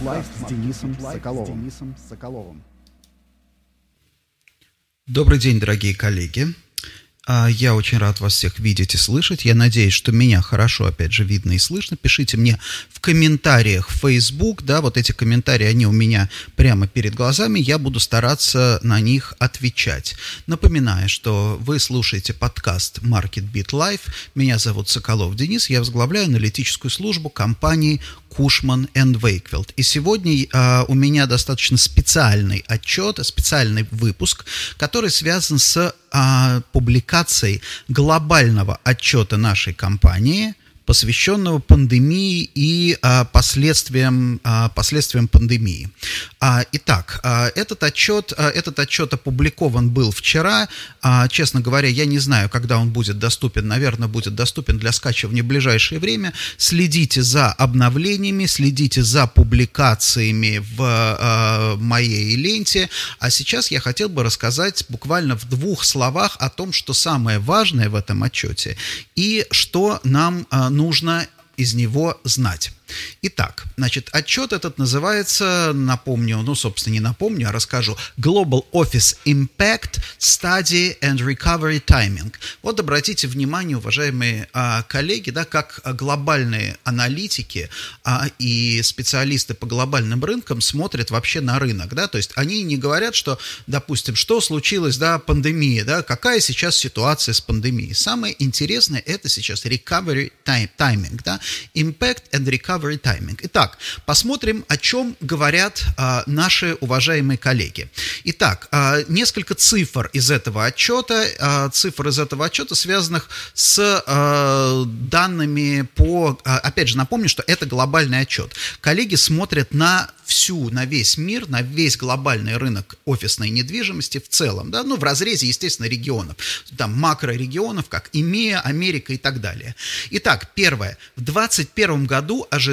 Live с Денисом Соколовым. Денисом Соколовым. Добрый день, дорогие коллеги. А, Я очень рад вас всех видеть и слышать. Я надеюсь, что меня хорошо, опять же, видно и слышно. Пишите мне в комментариях в Facebook, да, вот эти комментарии, они у меня прямо перед глазами, я буду стараться на них отвечать. Напоминаю, что вы слушаете подкаст Market Beat Live. Меня зовут Соколов Денис, я возглавляю аналитическую службу компании Кушман and Wakefield. И сегодня а, у меня достаточно специальный отчет, специальный выпуск, который связан с а, публикацией глобального отчета нашей компании – посвященного пандемии и а, последствиям, а, последствиям пандемии. А, итак, а, этот, отчет, а, этот отчет опубликован был вчера. А, честно говоря, я не знаю, когда он будет доступен. Наверное, будет доступен для скачивания в ближайшее время. Следите за обновлениями, следите за публикациями в а, моей ленте. А сейчас я хотел бы рассказать буквально в двух словах о том, что самое важное в этом отчете и что нам а, нужно из него знать. Итак, значит, отчет этот называется, напомню, ну, собственно, не напомню, а расскажу, Global Office Impact Study and Recovery Timing. Вот обратите внимание, уважаемые а, коллеги, да, как глобальные аналитики а, и специалисты по глобальным рынкам смотрят вообще на рынок, да, то есть они не говорят, что, допустим, что случилось, да, пандемия, да, какая сейчас ситуация с пандемией. Самое интересное это сейчас recovery time, timing, да, impact and recovery recovery timing. Итак, посмотрим, о чем говорят а, наши уважаемые коллеги. Итак, а, несколько цифр из этого отчета, а, цифр из этого отчета, связанных с а, данными по... А, опять же, напомню, что это глобальный отчет. Коллеги смотрят на всю, на весь мир, на весь глобальный рынок офисной недвижимости в целом, да, ну, в разрезе, естественно, регионов, там, макрорегионов, как ИМЕА, Америка и так далее. Итак, первое. В 2021 году ожидается,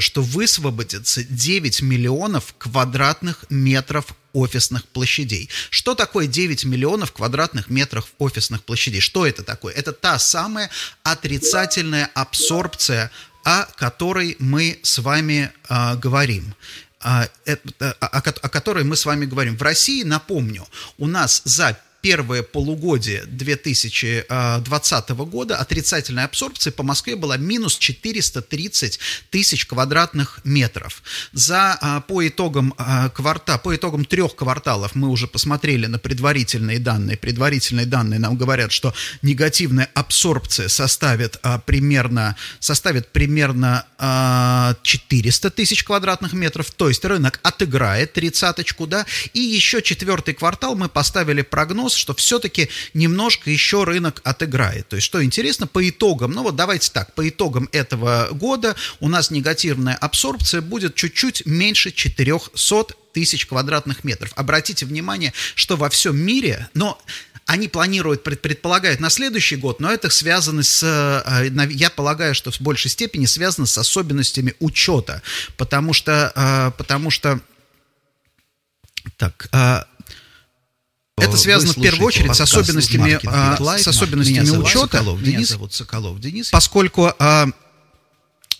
что высвободится 9 миллионов квадратных метров офисных площадей. Что такое 9 миллионов квадратных метров офисных площадей? Что это такое? Это та самая отрицательная абсорбция о которой мы с вами а, говорим. А, о, о которой мы с вами говорим. В России, напомню, у нас за первое полугодие 2020 года отрицательная абсорбция по Москве была минус 430 тысяч квадратных метров. За, а, по, итогам, а, кварта, по итогам трех кварталов мы уже посмотрели на предварительные данные. Предварительные данные нам говорят, что негативная абсорбция составит примерно, составит примерно 400 тысяч квадратных метров, то есть рынок отыграет тридцаточку, да, и еще четвертый квартал мы поставили прогноз, что все-таки немножко еще рынок отыграет. То есть, что интересно, по итогам, ну вот давайте так, по итогам этого года у нас негативная абсорбция будет чуть-чуть меньше 400 тысяч квадратных метров. Обратите внимание, что во всем мире, но они планируют, предполагают на следующий год, но это связано с, э, я полагаю, что в большей степени связано с особенностями учета, потому что, э, потому что, так, э, это связано в первую очередь с особенностями, а, с особенностями учета. Денис, Соколов Денис. Поскольку а,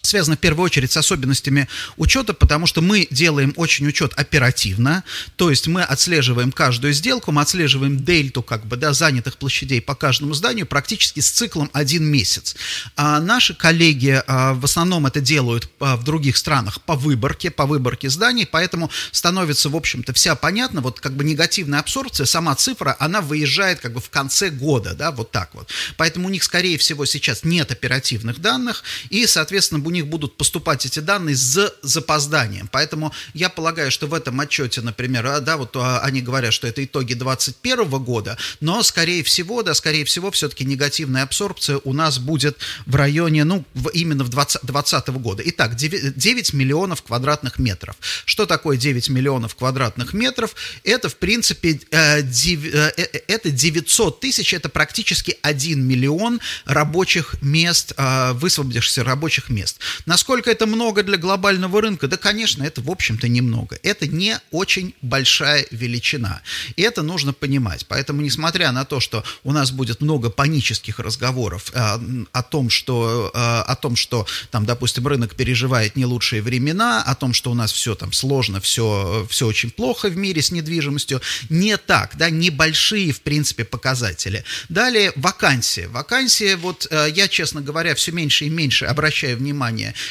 связано в первую очередь с особенностями учета, потому что мы делаем очень учет оперативно, то есть мы отслеживаем каждую сделку, мы отслеживаем дельту как бы, да, занятых площадей по каждому зданию практически с циклом один месяц. А наши коллеги а, в основном это делают а, в других странах по выборке, по выборке зданий, поэтому становится, в общем-то, вся понятно, вот как бы негативная абсорбция, сама цифра, она выезжает как бы в конце года, да, вот так вот. Поэтому у них, скорее всего, сейчас нет оперативных данных, и, соответственно, у них будут поступать эти данные с запозданием. Поэтому я полагаю, что в этом отчете, например, а, да, вот а, они говорят, что это итоги 2021 года, но, скорее всего, да, скорее всего, все-таки негативная абсорбция у нас будет в районе, ну, именно в 2020 года. Итак, 9, 9 миллионов квадратных метров. Что такое 9 миллионов квадратных метров? Это, в принципе, э, э, э, это 900 тысяч, это практически 1 миллион рабочих мест, э, высвободившихся рабочих мест. Насколько это много для глобального рынка? Да, конечно, это, в общем-то, немного. Это не очень большая величина. И это нужно понимать. Поэтому, несмотря на то, что у нас будет много панических разговоров э, о том, что, э, о том, что там, допустим, рынок переживает не лучшие времена, о том, что у нас все там сложно, все, все очень плохо в мире с недвижимостью, не так, да, небольшие, в принципе, показатели. Далее, вакансии. Вакансии, вот э, я, честно говоря, все меньше и меньше обращаю внимание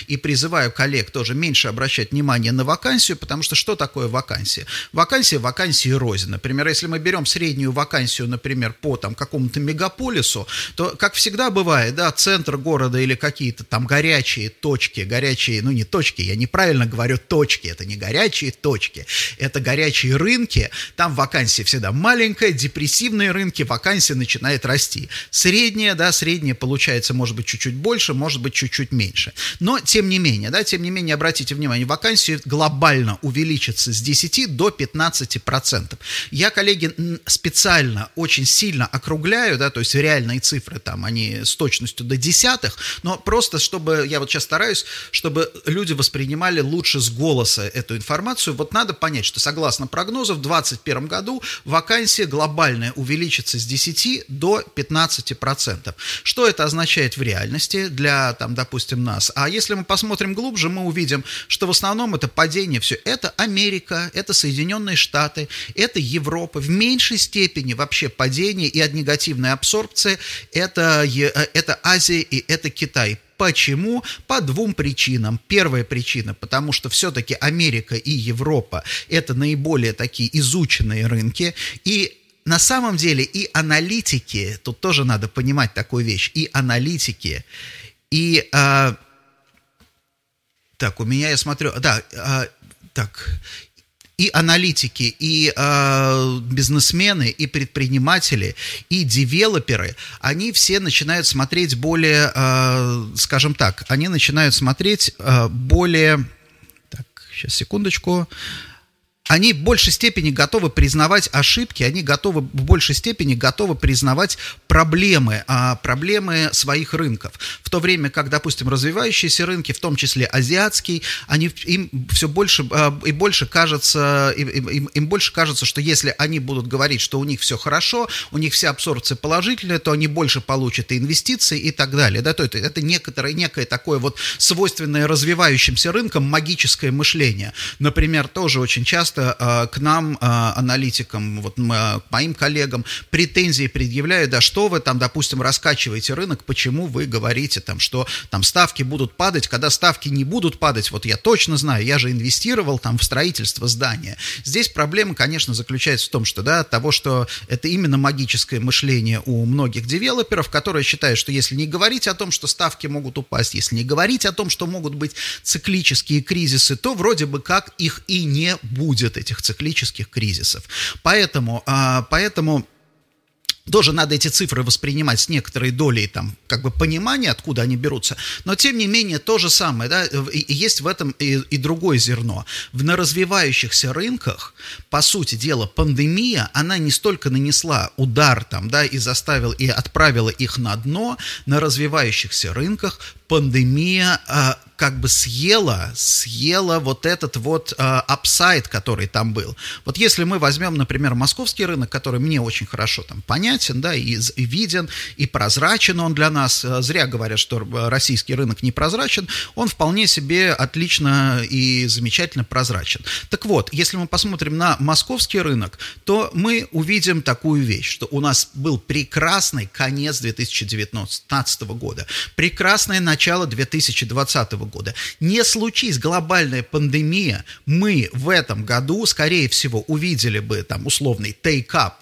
и призываю коллег тоже меньше обращать внимание на вакансию, потому что что такое вакансия? Вакансия, вакансии рознь. Например, если мы берем среднюю вакансию, например, по там какому-то мегаполису, то, как всегда бывает, да, центр города или какие-то там горячие точки, горячие, ну не точки, я неправильно говорю точки, это не горячие точки, это горячие рынки, там вакансия всегда маленькая, депрессивные рынки, вакансия начинает расти. Средняя, да, средняя получается, может быть, чуть-чуть больше, может быть, чуть-чуть меньше. Но, тем не менее, да, тем не менее, обратите внимание, вакансии глобально увеличатся с 10 до 15 процентов. Я, коллеги, специально очень сильно округляю, да, то есть реальные цифры там, они с точностью до десятых, но просто чтобы, я вот сейчас стараюсь, чтобы люди воспринимали лучше с голоса эту информацию, вот надо понять, что согласно прогнозу в 2021 году вакансия глобальная увеличится с 10 до 15 процентов. Что это означает в реальности для, там, допустим, нас? А если мы посмотрим глубже, мы увидим, что в основном это падение все. Это Америка, это Соединенные Штаты, это Европа. В меньшей степени вообще падение и негативная абсорбция это, это Азия и это Китай. Почему? По двум причинам. Первая причина, потому что все-таки Америка и Европа – это наиболее такие изученные рынки, и на самом деле и аналитики, тут тоже надо понимать такую вещь, и аналитики, и... А, так, у меня, я смотрю, да, а, так, и аналитики, и э, бизнесмены, и предприниматели, и девелоперы, они все начинают смотреть более, э, скажем так, они начинают смотреть э, более... Так, сейчас, секундочку они в большей степени готовы признавать ошибки, они готовы в большей степени готовы признавать проблемы, а, проблемы своих рынков. В то время как, допустим, развивающиеся рынки, в том числе азиатский, они, им все больше а, и больше кажется, им, им, им больше кажется, что если они будут говорить, что у них все хорошо, у них вся абсорбция положительная, то они больше получат и инвестиции и так далее. Да? То это, это некоторое, некое такое вот свойственное развивающимся рынкам магическое мышление. Например, тоже очень часто часто э, к нам, э, аналитикам, вот э, моим коллегам, претензии предъявляют, да что вы там, допустим, раскачиваете рынок, почему вы говорите там, что там ставки будут падать, когда ставки не будут падать, вот я точно знаю, я же инвестировал там в строительство здания. Здесь проблема, конечно, заключается в том, что, да, того, что это именно магическое мышление у многих девелоперов, которые считают, что если не говорить о том, что ставки могут упасть, если не говорить о том, что могут быть циклические кризисы, то вроде бы как их и не будет будет этих циклических кризисов. Поэтому, а, поэтому тоже надо эти цифры воспринимать с некоторой долей там, как бы понимания, откуда они берутся. Но, тем не менее, то же самое, да, и, есть в этом и, и другое зерно. В на развивающихся рынках, по сути дела, пандемия, она не столько нанесла удар там, да, и заставила, и отправила их на дно, на развивающихся рынках пандемия а, как бы съела, съела вот этот вот апсайд, который там был. Вот если мы возьмем, например, московский рынок, который мне очень хорошо там понятен, да, и, и виден, и прозрачен он для нас, а, зря говорят, что российский рынок не прозрачен, он вполне себе отлично и замечательно прозрачен. Так вот, если мы посмотрим на московский рынок, то мы увидим такую вещь, что у нас был прекрасный конец 2019 года, прекрасное начало 2020 года. Не случись глобальная пандемия, мы в этом году, скорее всего, увидели бы там условный take-up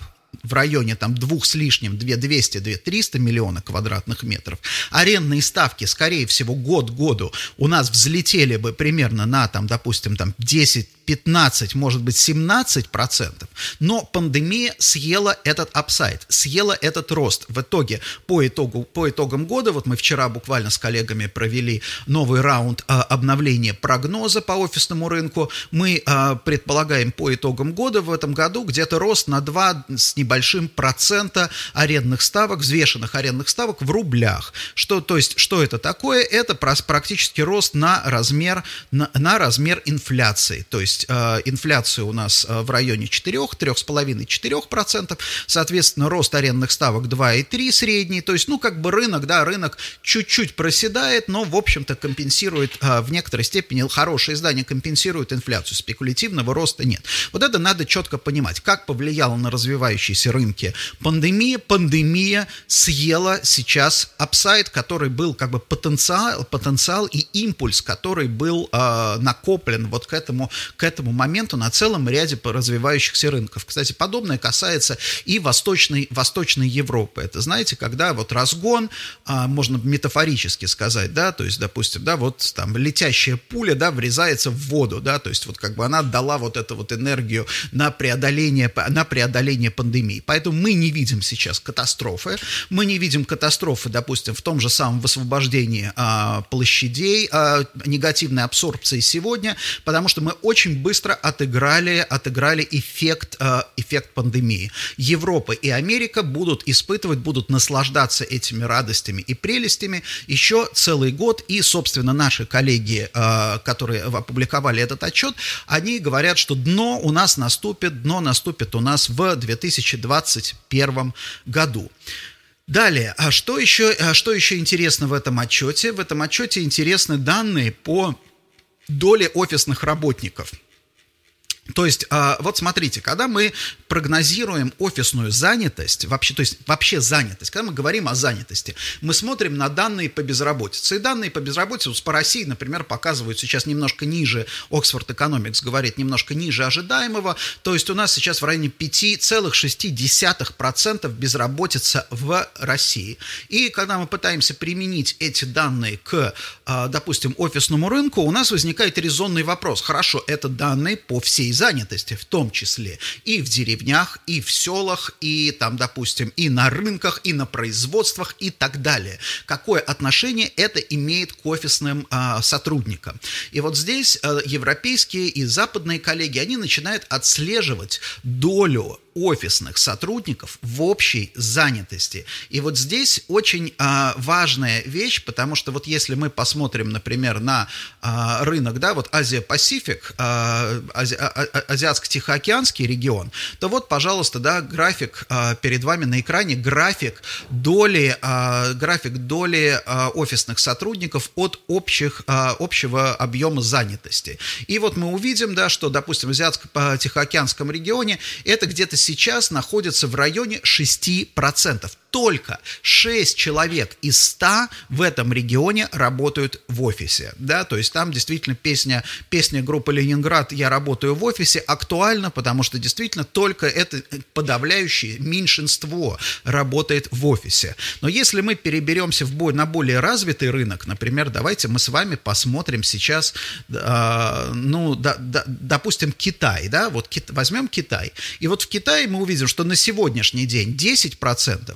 в районе там двух с лишним, 200, 300 миллиона квадратных метров, арендные ставки, скорее всего, год году у нас взлетели бы примерно на, там, допустим, там 10 15, может быть, 17 процентов, но пандемия съела этот апсайд, съела этот рост. В итоге, по, итогу, по итогам года, вот мы вчера буквально с коллегами провели новый раунд а, обновления прогноза по офисному рынку, мы а, предполагаем по итогам года в этом году где-то рост на 2 с небольшим небольшим процента арендных ставок, взвешенных арендных ставок в рублях. Что, то есть, что это такое? Это практически рост на размер, на, на размер инфляции. То есть э, инфляция у нас э, в районе 4, 3,5-4%, соответственно, рост арендных ставок 2,3 средний, то есть, ну, как бы рынок, да, рынок чуть-чуть проседает, но, в общем-то, компенсирует э, в некоторой степени, хорошее издание компенсирует инфляцию, спекулятивного роста нет. Вот это надо четко понимать, как повлияло на развивающиеся рынки пандемия. Пандемия съела сейчас апсайд, который был как бы потенциал, потенциал и импульс, который был э, накоплен вот к этому, к этому моменту на целом ряде развивающихся рынков. Кстати, подобное касается и Восточной, Восточной Европы. Это, знаете, когда вот разгон, э, можно метафорически сказать, да, то есть, допустим, да, вот там летящая пуля, да, врезается в воду, да, то есть вот как бы она дала вот эту вот энергию на преодоление, на преодоление пандемии. Поэтому мы не видим сейчас катастрофы, мы не видим катастрофы, допустим, в том же самом высвобождении а, площадей, а, негативной абсорбции сегодня, потому что мы очень быстро отыграли, отыграли эффект, а, эффект пандемии. Европа и Америка будут испытывать, будут наслаждаться этими радостями и прелестями еще целый год, и, собственно, наши коллеги, а, которые опубликовали этот отчет, они говорят, что дно у нас наступит, дно наступит у нас в 2021 году. Далее, а что еще, а что еще интересно в этом отчете? В этом отчете интересны данные по доле офисных работников – то есть, а, вот смотрите, когда мы прогнозируем офисную занятость, вообще, то есть вообще занятость, когда мы говорим о занятости, мы смотрим на данные по безработице. И данные по безработице по России, например, показывают сейчас немножко ниже, Oxford Economics говорит немножко ниже ожидаемого, то есть у нас сейчас в районе 5,6% безработица в России. И когда мы пытаемся применить эти данные к, а, допустим, офисному рынку, у нас возникает резонный вопрос. Хорошо, это данные по всей занятости, в том числе и в деревнях, и в селах, и там, допустим, и на рынках, и на производствах и так далее. Какое отношение это имеет к офисным а, сотрудникам? И вот здесь а, европейские и западные коллеги, они начинают отслеживать долю офисных сотрудников в общей занятости. И вот здесь очень а, важная вещь, потому что вот если мы посмотрим, например, на а, рынок, да, вот Азия-Пасифик, а, Ази, а, а, Азиатско-Тихоокеанский регион, то вот, пожалуйста, да, график а, перед вами на экране, график доли, а, график доли а, офисных сотрудников от общих, а, общего объема занятости. И вот мы увидим, да, что, допустим, в Азиатско-Тихоокеанском регионе это где-то сейчас находится в районе 6% только 6 человек из 100 в этом регионе работают в офисе, да, то есть там действительно песня, песня группы «Ленинград» «Я работаю в офисе» актуальна, потому что действительно только это подавляющее меньшинство работает в офисе. Но если мы переберемся в бой на более развитый рынок, например, давайте мы с вами посмотрим сейчас, э, ну, да, да, допустим, Китай, да, вот кит, возьмем Китай, и вот в Китае мы увидим, что на сегодняшний день 10%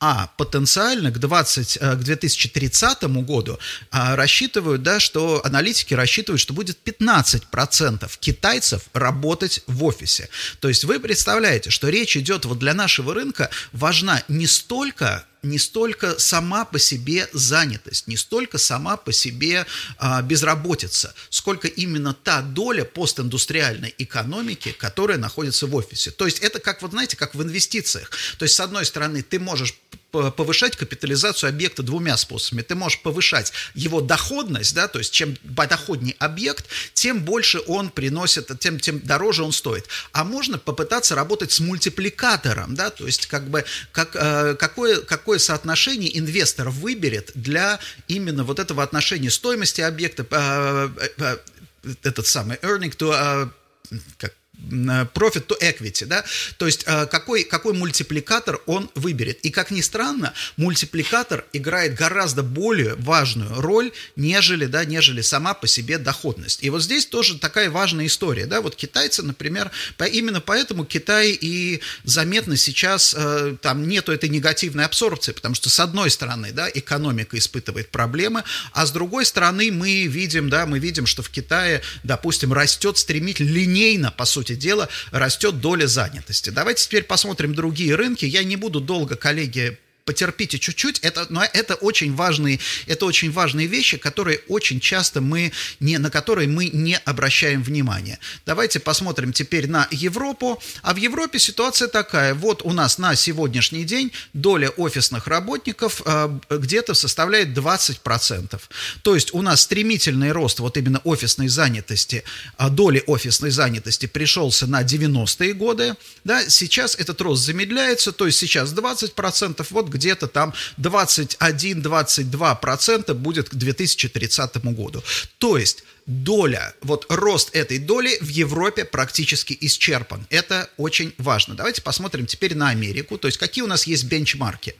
а потенциально к, 20, э, к 2030 году а, рассчитывают, да, что аналитики рассчитывают, что будет 15% китайцев работать в офисе. То есть вы представляете, что речь идет вот для нашего рынка важна не столько не столько сама по себе занятость, не столько сама по себе а, безработица, сколько именно та доля постиндустриальной экономики, которая находится в офисе. То есть это как, вот знаете, как в инвестициях. То есть, с одной стороны, ты можешь повышать капитализацию объекта двумя способами. Ты можешь повышать его доходность, да, то есть чем доходнее объект, тем больше он приносит, тем, тем дороже он стоит. А можно попытаться работать с мультипликатором, да, то есть как бы как, э, какое, какое соотношение инвестор выберет для именно вот этого отношения стоимости объекта, э, э, этот самый earning to, как profit to equity, да, то есть э, какой, какой мультипликатор он выберет. И как ни странно, мультипликатор играет гораздо более важную роль, нежели, да, нежели сама по себе доходность. И вот здесь тоже такая важная история, да, вот китайцы, например, именно поэтому Китай и заметно сейчас, э, там нету этой негативной абсорбции, потому что с одной стороны, да, экономика испытывает проблемы, а с другой стороны мы видим, да, мы видим, что в Китае, допустим, растет стремительно, линейно, по сути, сути дела, растет доля занятости. Давайте теперь посмотрим другие рынки. Я не буду долго, коллеги, потерпите чуть-чуть, это, но это очень важные, это очень важные вещи, которые очень часто мы не, на которые мы не обращаем внимания. Давайте посмотрим теперь на Европу, а в Европе ситуация такая, вот у нас на сегодняшний день доля офисных работников э, где-то составляет 20%. То есть у нас стремительный рост вот именно офисной занятости, а доли офисной занятости пришелся на 90-е годы, да, сейчас этот рост замедляется, то есть сейчас 20%, вот где-то там 21-22% будет к 2030 году. То есть доля, вот рост этой доли в Европе практически исчерпан. Это очень важно. Давайте посмотрим теперь на Америку, то есть какие у нас есть бенчмарки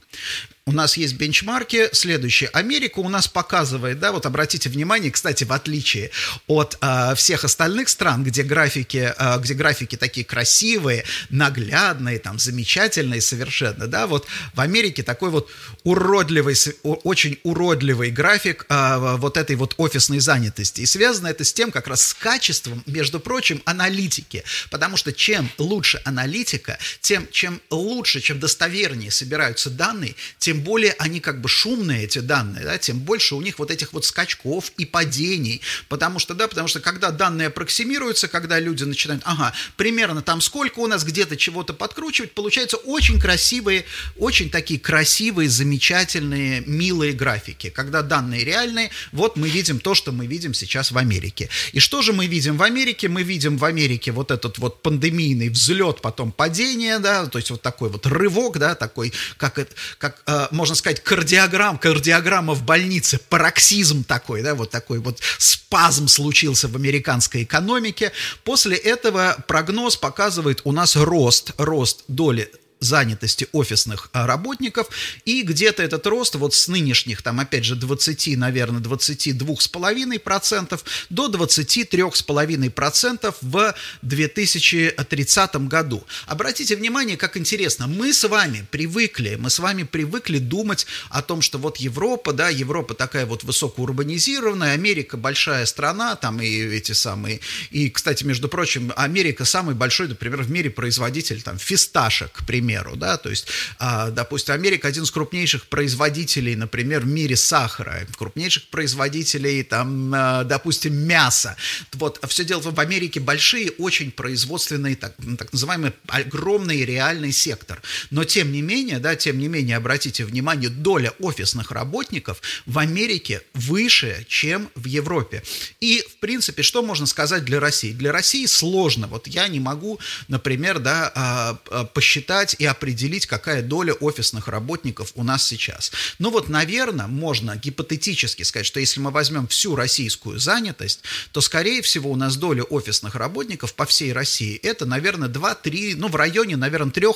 у нас есть бенчмарки. Следующие. Америка у нас показывает, да, вот обратите внимание, кстати, в отличие от э, всех остальных стран, где графики, э, где графики такие красивые, наглядные, там, замечательные совершенно, да, вот в Америке такой вот уродливый, очень уродливый график э, вот этой вот офисной занятости. И связано это с тем, как раз с качеством, между прочим, аналитики. Потому что чем лучше аналитика, тем, чем лучше, чем достовернее собираются данные, тем более они как бы шумные, эти данные, да, тем больше у них вот этих вот скачков и падений, потому что, да, потому что когда данные аппроксимируются, когда люди начинают, ага, примерно там сколько у нас где-то чего-то подкручивать, получаются очень красивые, очень такие красивые, замечательные, милые графики, когда данные реальные, вот мы видим то, что мы видим сейчас в Америке. И что же мы видим в Америке? Мы видим в Америке вот этот вот пандемийный взлет, потом падение, да, то есть вот такой вот рывок, да, такой, как, как э, можно сказать, кардиограмм, кардиограмма в больнице, пароксизм такой, да, вот такой вот спазм случился в американской экономике. После этого прогноз показывает у нас рост, рост доли занятости офисных а, работников, и где-то этот рост вот с нынешних, там, опять же, 20, наверное, 22,5% до 23,5% в 2030 году. Обратите внимание, как интересно, мы с вами привыкли, мы с вами привыкли думать о том, что вот Европа, да, Европа такая вот высокоурбанизированная, Америка большая страна, там и эти самые, и, кстати, между прочим, Америка самый большой, например, в мире производитель там фисташек, к примеру, примеру, да, то есть, а, допустим, Америка один из крупнейших производителей, например, в мире сахара, крупнейших производителей, там, а, допустим, мяса. Вот все дело в Америке большие, очень производственные, так, так называемый огромный реальный сектор. Но тем не менее, да, тем не менее, обратите внимание, доля офисных работников в Америке выше, чем в Европе. И, в принципе, что можно сказать для России? Для России сложно. Вот я не могу, например, да, а, посчитать и определить, какая доля офисных работников у нас сейчас. Ну вот, наверное, можно гипотетически сказать, что если мы возьмем всю российскую занятость, то, скорее всего, у нас доля офисных работников по всей России это, наверное, 2-3, ну, в районе, наверное, 3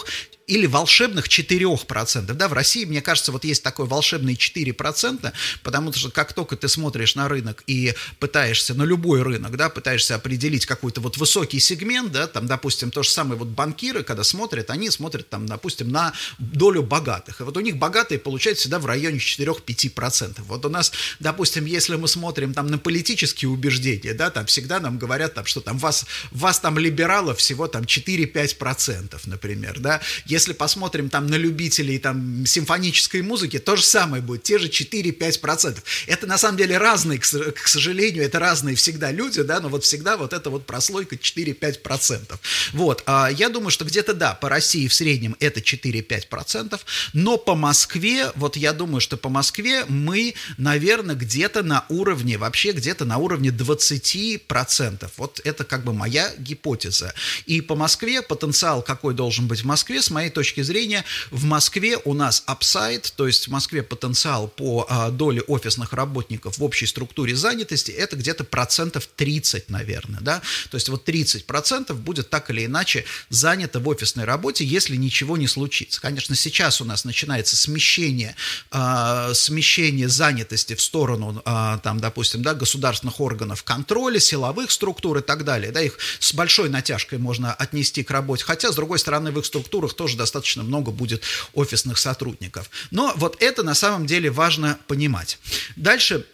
или волшебных 4%. Да, в России, мне кажется, вот есть такой волшебный 4%, потому что как только ты смотришь на рынок и пытаешься, на любой рынок, да, пытаешься определить какой-то вот высокий сегмент, да, там, допустим, то же самое вот банкиры, когда смотрят, они смотрят там, допустим, на долю богатых. И вот у них богатые получают всегда в районе 4-5%. Вот у нас, допустим, если мы смотрим там на политические убеждения, да, там всегда нам говорят, там, что там вас, вас там либералов всего там 4-5%, например, да, если посмотрим там на любителей там симфонической музыки, то же самое будет, те же 4-5%. Это на самом деле разные, к сожалению, это разные всегда люди, да, но вот всегда вот эта вот прослойка 4-5%. Вот, а я думаю, что где-то, да, по России в среднем это 4-5%, но по Москве, вот я думаю, что по Москве мы, наверное, где-то на уровне, вообще где-то на уровне 20%. Вот это как бы моя гипотеза. И по Москве потенциал какой должен быть в Москве, с моей точки зрения, в Москве у нас апсайд, то есть в Москве потенциал по а, доле офисных работников в общей структуре занятости, это где-то процентов 30, наверное, да, то есть вот 30 процентов будет так или иначе занято в офисной работе, если ничего не случится. Конечно, сейчас у нас начинается смещение, а, смещение занятости в сторону, а, там, допустим, да, государственных органов контроля, силовых структур и так далее, да, их с большой натяжкой можно отнести к работе, хотя, с другой стороны, в их структурах тоже тоже достаточно много будет офисных сотрудников. Но вот это на самом деле важно понимать. Дальше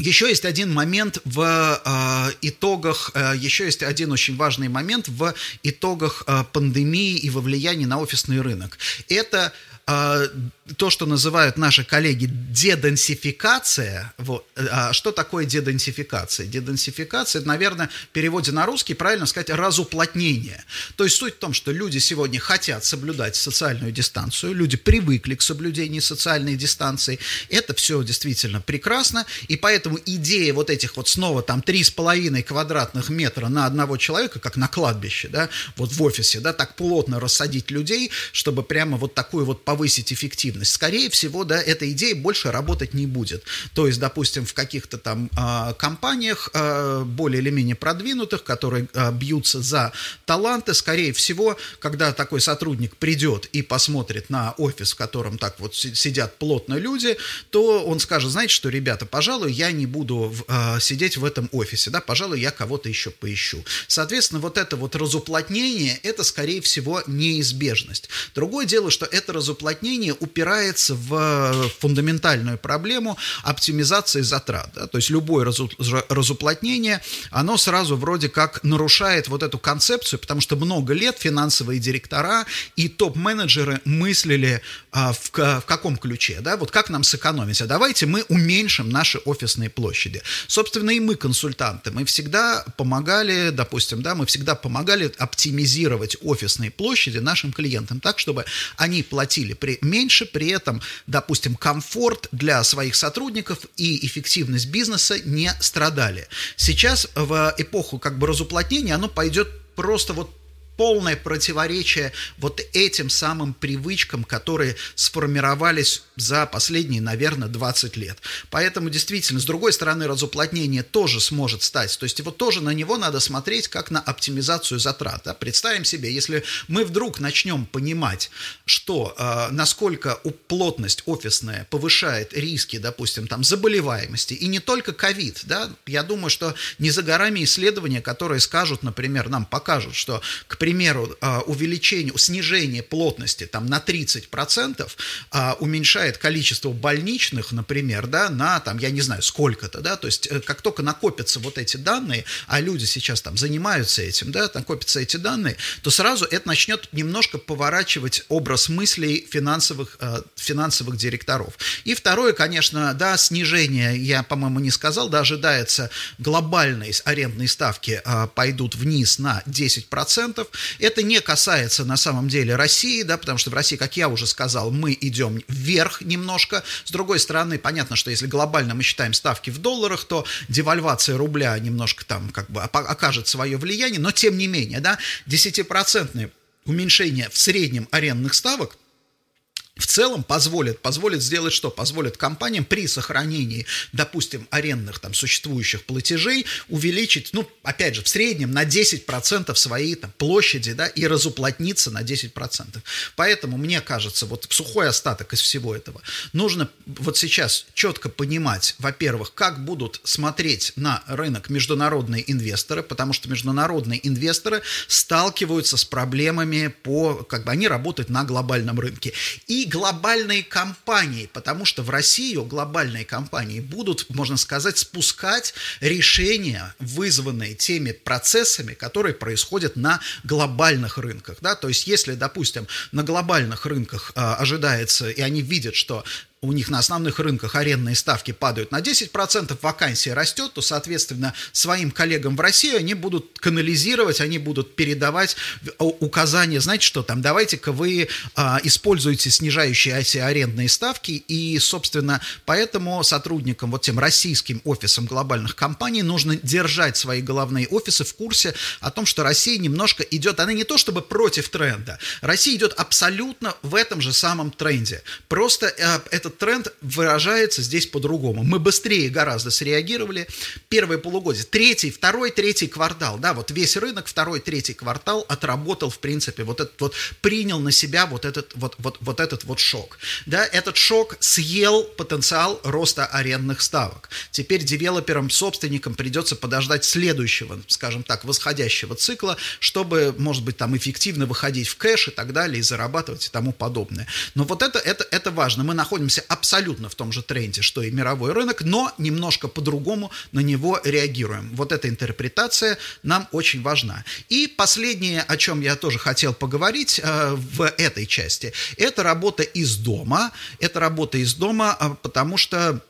еще есть один момент в э, итогах, э, еще есть один очень важный момент в итогах э, пандемии и во влиянии на офисный рынок. Это то, что называют наши коллеги деденсификация. Вот. А что такое деденсификация? Деденсификация, наверное, в переводе на русский правильно сказать разуплотнение. То есть суть в том, что люди сегодня хотят соблюдать социальную дистанцию, люди привыкли к соблюдению социальной дистанции. Это все действительно прекрасно, и поэтому идея вот этих вот снова там 3,5 квадратных метра на одного человека, как на кладбище, да, вот в офисе, да, так плотно рассадить людей, чтобы прямо вот такую вот повысить эффективность. Скорее всего, да, эта идея больше работать не будет. То есть, допустим, в каких-то там э, компаниях э, более или менее продвинутых, которые э, бьются за таланты, скорее всего, когда такой сотрудник придет и посмотрит на офис, в котором так вот сидят плотно люди, то он скажет, знаете что, ребята, пожалуй, я не буду э, сидеть в этом офисе, да, пожалуй, я кого-то еще поищу. Соответственно, вот это вот разуплотнение, это, скорее всего, неизбежность. Другое дело, что это разуплотнение упирается упирается в э, фундаментальную проблему оптимизации затрат. Да? То есть любое разуплотнение, оно сразу вроде как нарушает вот эту концепцию, потому что много лет финансовые директора и топ-менеджеры мыслили а, в, в каком ключе, да, вот как нам сэкономить, а давайте мы уменьшим наши офисные площади. Собственно, и мы, консультанты, мы всегда помогали, допустим, да, мы всегда помогали оптимизировать офисные площади нашим клиентам так, чтобы они платили при, меньше, при этом, допустим, комфорт для своих сотрудников и эффективность бизнеса не страдали. Сейчас в эпоху как бы разуплотнения оно пойдет просто вот полное противоречие вот этим самым привычкам, которые сформировались за последние, наверное, 20 лет. Поэтому действительно, с другой стороны, разуплотнение тоже сможет стать. То есть его тоже на него надо смотреть как на оптимизацию затрат. Да? Представим себе, если мы вдруг начнем понимать, что э, насколько плотность офисная повышает риски, допустим, там, заболеваемости, и не только ковид, да, я думаю, что не за горами исследования, которые скажут, например, нам покажут, что, к примеру, примеру, а, увеличение, снижение плотности там, на 30% а, уменьшает количество больничных, например, да, на, там, я не знаю, сколько-то, да, то есть э, как только накопятся вот эти данные, а люди сейчас там занимаются этим, да, накопятся эти данные, то сразу это начнет немножко поворачивать образ мыслей финансовых, э, финансовых директоров. И второе, конечно, да, снижение, я, по-моему, не сказал, да, ожидается глобальные арендные ставки пойдут вниз на 10%, это не касается на самом деле России, да, потому что в России, как я уже сказал, мы идем вверх немножко. С другой стороны, понятно, что если глобально мы считаем ставки в долларах, то девальвация рубля немножко там как бы окажет свое влияние, но тем не менее, да, 10% уменьшение в среднем арендных ставок – в целом позволит, позволит сделать что? Позволит компаниям при сохранении, допустим, арендных там существующих платежей увеличить, ну, опять же, в среднем на 10% своей там, площади, да, и разуплотниться на 10%. Поэтому, мне кажется, вот сухой остаток из всего этого нужно вот сейчас четко понимать, во-первых, как будут смотреть на рынок международные инвесторы, потому что международные инвесторы сталкиваются с проблемами по, как бы они работают на глобальном рынке. И глобальные компании, потому что в Россию глобальные компании будут, можно сказать, спускать решения, вызванные теми процессами, которые происходят на глобальных рынках. Да? То есть, если, допустим, на глобальных рынках э, ожидается, и они видят, что у них на основных рынках арендные ставки падают на 10%, вакансия растет, то, соответственно, своим коллегам в России они будут канализировать, они будут передавать указания, знаете что там, давайте-ка вы а, используете снижающие эти арендные ставки, и, собственно, поэтому сотрудникам, вот тем российским офисам глобальных компаний нужно держать свои головные офисы в курсе о том, что Россия немножко идет, она не то чтобы против тренда, Россия идет абсолютно в этом же самом тренде, просто э, это этот тренд выражается здесь по-другому. Мы быстрее гораздо среагировали. Первое полугодие, третий, второй, третий квартал, да, вот весь рынок, второй, третий квартал отработал, в принципе, вот этот вот, принял на себя вот этот вот, вот, вот этот вот шок. Да, этот шок съел потенциал роста арендных ставок. Теперь девелоперам, собственникам придется подождать следующего, скажем так, восходящего цикла, чтобы, может быть, там эффективно выходить в кэш и так далее, и зарабатывать и тому подобное. Но вот это, это, это важно. Мы находимся находимся абсолютно в том же тренде, что и мировой рынок, но немножко по-другому на него реагируем. Вот эта интерпретация нам очень важна. И последнее, о чем я тоже хотел поговорить э, в этой части, это работа из дома. Это работа из дома, э, потому что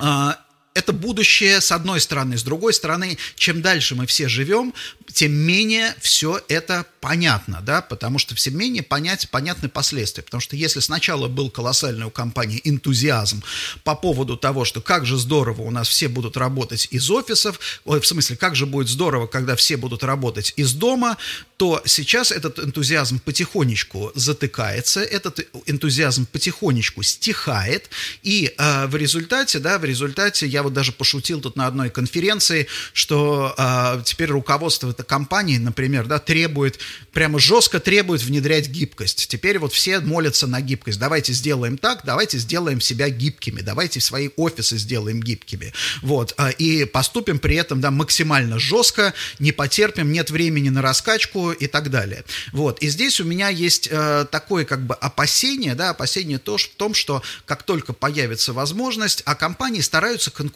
э, это будущее с одной стороны. С другой стороны, чем дальше мы все живем, тем менее все это понятно, да, потому что все менее понять, понятны последствия. Потому что если сначала был колоссальный у компании энтузиазм по поводу того, что как же здорово у нас все будут работать из офисов, в смысле, как же будет здорово, когда все будут работать из дома, то сейчас этот энтузиазм потихонечку затыкается, этот энтузиазм потихонечку стихает, и э, в результате, да, в результате, я вот даже пошутил тут на одной конференции, что э, теперь руководство этой компании, например, да, требует, прямо жестко требует внедрять гибкость. Теперь вот все молятся на гибкость. Давайте сделаем так, давайте сделаем себя гибкими, давайте свои офисы сделаем гибкими. Вот, э, и поступим при этом, да, максимально жестко, не потерпим, нет времени на раскачку, и так далее. Вот. И здесь у меня есть э, такое как бы опасение, да, опасение то, в том, что как только появится возможность, а компании стараются конкурировать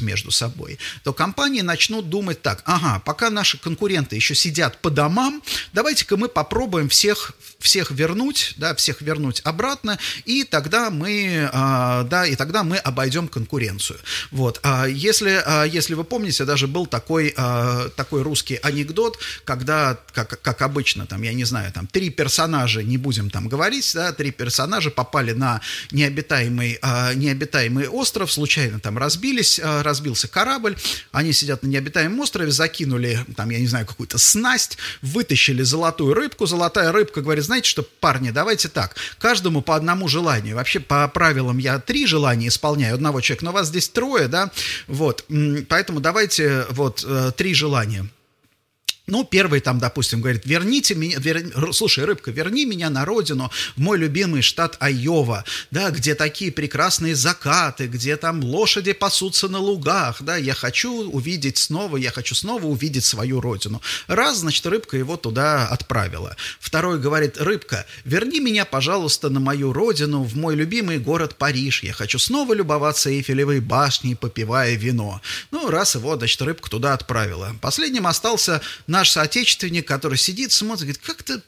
между собой, то компании начнут думать так, ага, пока наши конкуренты еще сидят по домам, давайте-ка мы попробуем всех, всех вернуть, да, всех вернуть обратно, и тогда мы, э, да, и тогда мы обойдем конкуренцию. Вот. А если, а если вы помните, даже был такой, такой русский анекдот, когда, как, как, обычно, там, я не знаю, там, три персонажа, не будем там говорить, да, три персонажа попали на необитаемый, необитаемый остров, случайно там разбились, э, разбился корабль, они сидят на необитаемом острове, закинули, там, я не знаю, какую-то снасть, вытащили золотую рыбку, золотая рыбка говорит, знаете что, парни, давайте так, каждому по одному желанию, вообще по правилам я три желания исполняю, одного человека, но вас здесь трое, да, вот, поэтому давайте вот э, три желания. Ну, первый там, допустим, говорит, верните меня, вер... слушай, рыбка, верни меня на родину, в мой любимый штат Айова, да, где такие прекрасные закаты, где там лошади пасутся на лугах, да, я хочу увидеть снова, я хочу снова увидеть свою родину. Раз, значит, рыбка его туда отправила. Второй говорит, рыбка, верни меня, пожалуйста, на мою родину, в мой любимый город Париж, я хочу снова любоваться Эйфелевой башней, попивая вино. Ну, раз его, значит, рыбка туда отправила. Последним остался наш соотечественник, который сидит, смотрит, говорит, как-то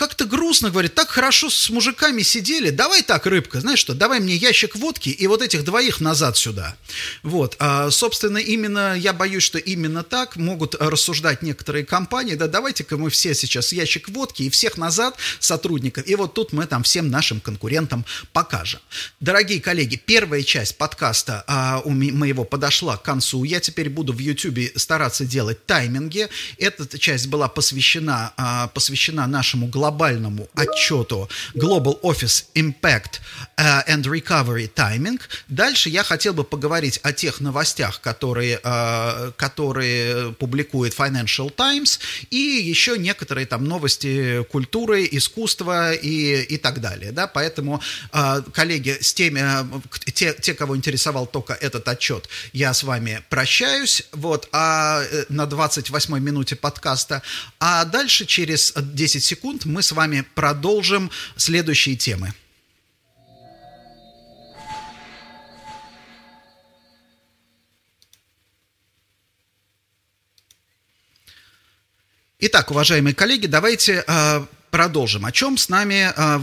как-то грустно, говорит, так хорошо с мужиками сидели, давай так, рыбка, знаешь что, давай мне ящик водки и вот этих двоих назад сюда. Вот, а, собственно, именно, я боюсь, что именно так могут рассуждать некоторые компании, да давайте-ка мы все сейчас ящик водки и всех назад сотрудников, и вот тут мы там всем нашим конкурентам покажем. Дорогие коллеги, первая часть подкаста а, у моего подошла к концу, я теперь буду в YouTube стараться делать тайминги, эта часть была посвящена, а, посвящена нашему главному глобальному отчету Global Office Impact uh, and Recovery Timing. Дальше я хотел бы поговорить о тех новостях, которые, uh, которые публикует Financial Times, и еще некоторые там новости культуры, искусства и, и так далее. Да? Поэтому, uh, коллеги, с теми, те, те, кого интересовал только этот отчет, я с вами прощаюсь вот, а, э, на 28-й минуте подкаста. А дальше через 10 секунд мы с вами продолжим следующие темы. Итак, уважаемые коллеги, давайте э, продолжим. О чем с нами, а,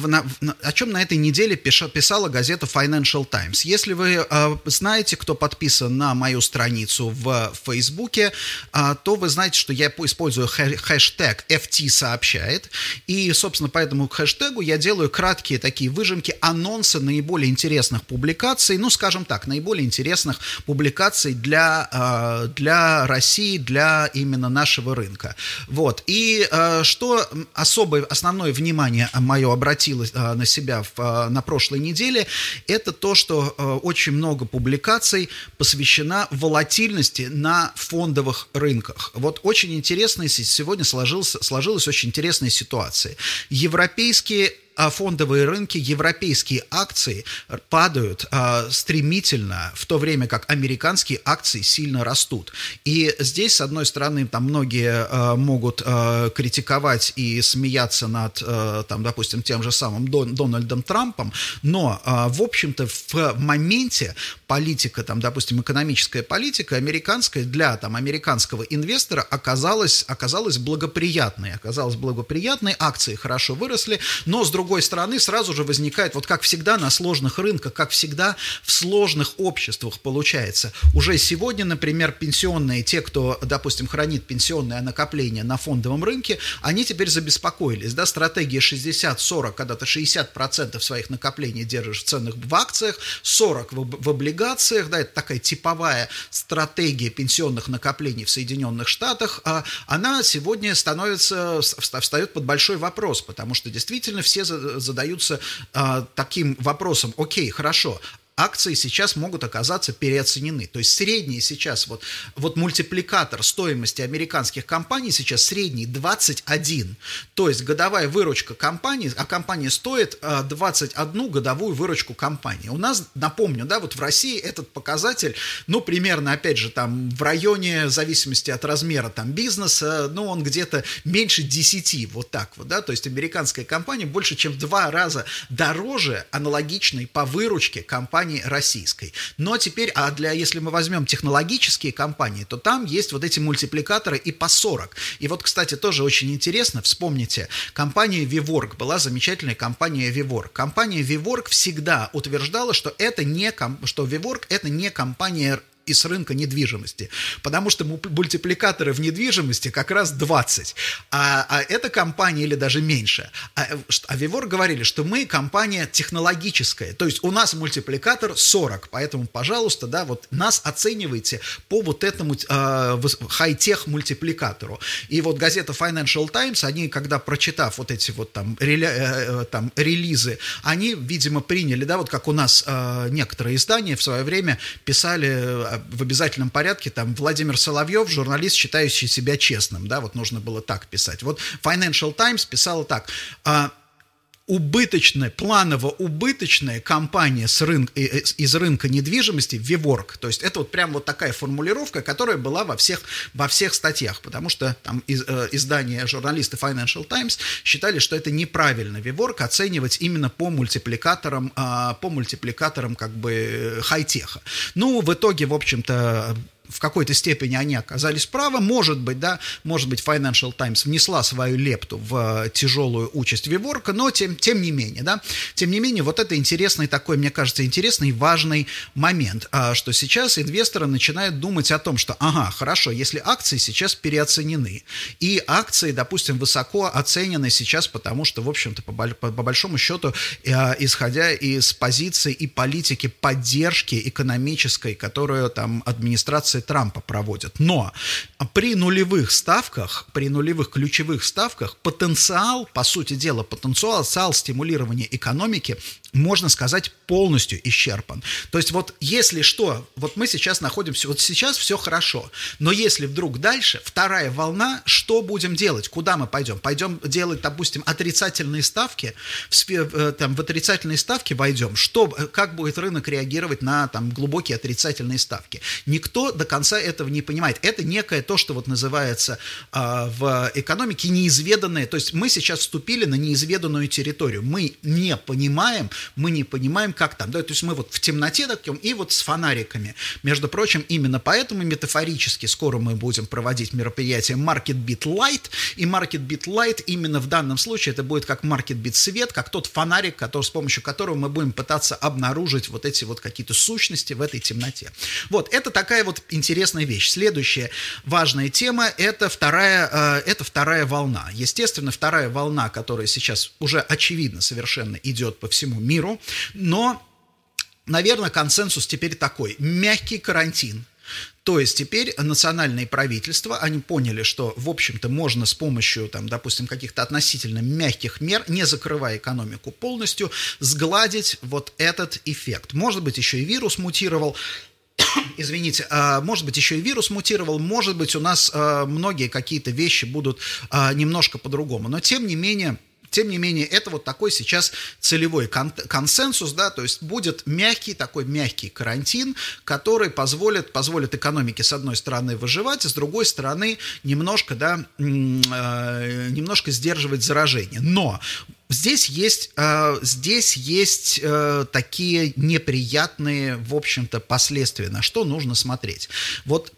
о чем на этой неделе писала газета Financial Times. Если вы а, знаете, кто подписан на мою страницу в Фейсбуке, а, то вы знаете, что я использую хэштег FT сообщает. И, собственно, по этому хэштегу я делаю краткие такие выжимки, анонсы наиболее интересных публикаций, ну, скажем так, наиболее интересных публикаций для, для России, для именно нашего рынка. Вот. И что особое основное внимание мое обратило а, на себя в, а, на прошлой неделе, это то, что а, очень много публикаций посвящена волатильности на фондовых рынках. Вот очень интересно, сегодня сложился, сложилась очень интересная ситуация. Европейские фондовые рынки, европейские акции падают а, стремительно, в то время как американские акции сильно растут. И здесь, с одной стороны, там многие а, могут а, критиковать и смеяться над, а, там, допустим, тем же самым Дон, Дональдом Трампом, но, а, в общем-то, в моменте политика, там, допустим, экономическая политика американская для там, американского инвестора оказалась, оказалась благоприятной. Оказалась благоприятной, акции хорошо выросли, но, с другой стороны, сразу же возникает, вот как всегда на сложных рынках, как всегда в сложных обществах получается. Уже сегодня, например, пенсионные, те, кто, допустим, хранит пенсионное накопление на фондовом рынке, они теперь забеспокоились. Да? Стратегия 60-40, когда ты 60% своих накоплений держишь в ценных в акциях, 40 в, в облигациях, да, это такая типовая стратегия пенсионных накоплений в Соединенных Штатах, а она сегодня становится, встает под большой вопрос, потому что действительно все задаются а, таким вопросом, окей, хорошо, акции сейчас могут оказаться переоценены. То есть средний сейчас, вот, вот мультипликатор стоимости американских компаний сейчас средний 21. То есть годовая выручка компании, а компания стоит 21 э, годовую выручку компании. У нас, напомню, да, вот в России этот показатель, ну, примерно, опять же, там в районе, в зависимости от размера там бизнеса, ну, он где-то меньше 10, вот так вот, да, то есть американская компания больше, чем в два раза дороже аналогичной по выручке компании компании российской. Но теперь, а для, если мы возьмем технологические компании, то там есть вот эти мультипликаторы и по 40. И вот, кстати, тоже очень интересно, вспомните, компания Vivorg была замечательная компания Vivorg. Компания Vivorg всегда утверждала, что это не, что Vivorg это не компания и с рынка недвижимости. Потому что мультипликаторы в недвижимости как раз 20. А, а эта компания или даже меньше. А, а Вивор говорили, что мы компания технологическая. То есть у нас мультипликатор 40. Поэтому, пожалуйста, да, вот нас оценивайте по вот этому э, хай-тех мультипликатору. И вот газета Financial Times, они, когда прочитав вот эти вот там, реля, э, там релизы, они, видимо, приняли, да, вот как у нас э, некоторые издания в свое время писали в обязательном порядке, там, Владимир Соловьев, журналист, считающий себя честным, да, вот нужно было так писать. Вот Financial Times писала так, убыточная, планово-убыточная компания с рынка, из рынка недвижимости Виворк. То есть это вот прям вот такая формулировка, которая была во всех, во всех статьях, потому что там из, э, издания журналисты Financial Times считали, что это неправильно Виворк оценивать именно по мультипликаторам, э, по мультипликаторам как бы хай-теха. Ну, в итоге, в общем-то, в какой-то степени они оказались правы. Может быть, да, может быть, Financial Times внесла свою лепту в э, тяжелую участь Виворка, но тем, тем не менее, да, тем не менее, вот это интересный такой, мне кажется, интересный важный момент, а, что сейчас инвесторы начинают думать о том, что, ага, хорошо, если акции сейчас переоценены, и акции, допустим, высоко оценены сейчас, потому что, в общем-то, по, по, по большому счету, э, исходя из позиции и политики поддержки экономической, которую там администрация администрации Трампа проводят. Но при нулевых ставках, при нулевых ключевых ставках потенциал, по сути дела, потенциал стимулирования экономики можно сказать, полностью исчерпан. То есть вот если что, вот мы сейчас находимся, вот сейчас все хорошо, но если вдруг дальше, вторая волна, что будем делать? Куда мы пойдем? Пойдем делать, допустим, отрицательные ставки, в, э, там, в отрицательные ставки войдем, что, как будет рынок реагировать на там, глубокие отрицательные ставки? Никто до конца этого не понимает. Это некое то, что вот называется э, в экономике неизведанное, то есть мы сейчас вступили на неизведанную территорию, мы не понимаем, мы не понимаем, как там, да, то есть мы вот в темноте таким и вот с фонариками. Между прочим, именно поэтому метафорически скоро мы будем проводить мероприятие Market Beat Light, и Market Beat Light именно в данном случае это будет как Market Beat Свет, как тот фонарик, который, с помощью которого мы будем пытаться обнаружить вот эти вот какие-то сущности в этой темноте. Вот, это такая вот интересная вещь. Следующая важная тема – это вторая, э, это вторая волна. Естественно, вторая волна, которая сейчас уже очевидно совершенно идет по всему миру, но, наверное, консенсус теперь такой. Мягкий карантин, то есть теперь национальные правительства, они поняли, что, в общем-то, можно с помощью, там, допустим, каких-то относительно мягких мер, не закрывая экономику полностью, сгладить вот этот эффект. Может быть, еще и вирус мутировал, извините, а, может быть, еще и вирус мутировал, может быть, у нас а, многие какие-то вещи будут а, немножко по-другому. Но, тем не менее, тем не менее, это вот такой сейчас целевой кон- консенсус, да, то есть будет мягкий, такой мягкий карантин, который позволит, позволит экономике, с одной стороны, выживать, а с другой стороны, немножко, да, э, немножко сдерживать заражение. Но Здесь есть, э, здесь есть э, такие неприятные, в общем-то, последствия, на что нужно смотреть. Вот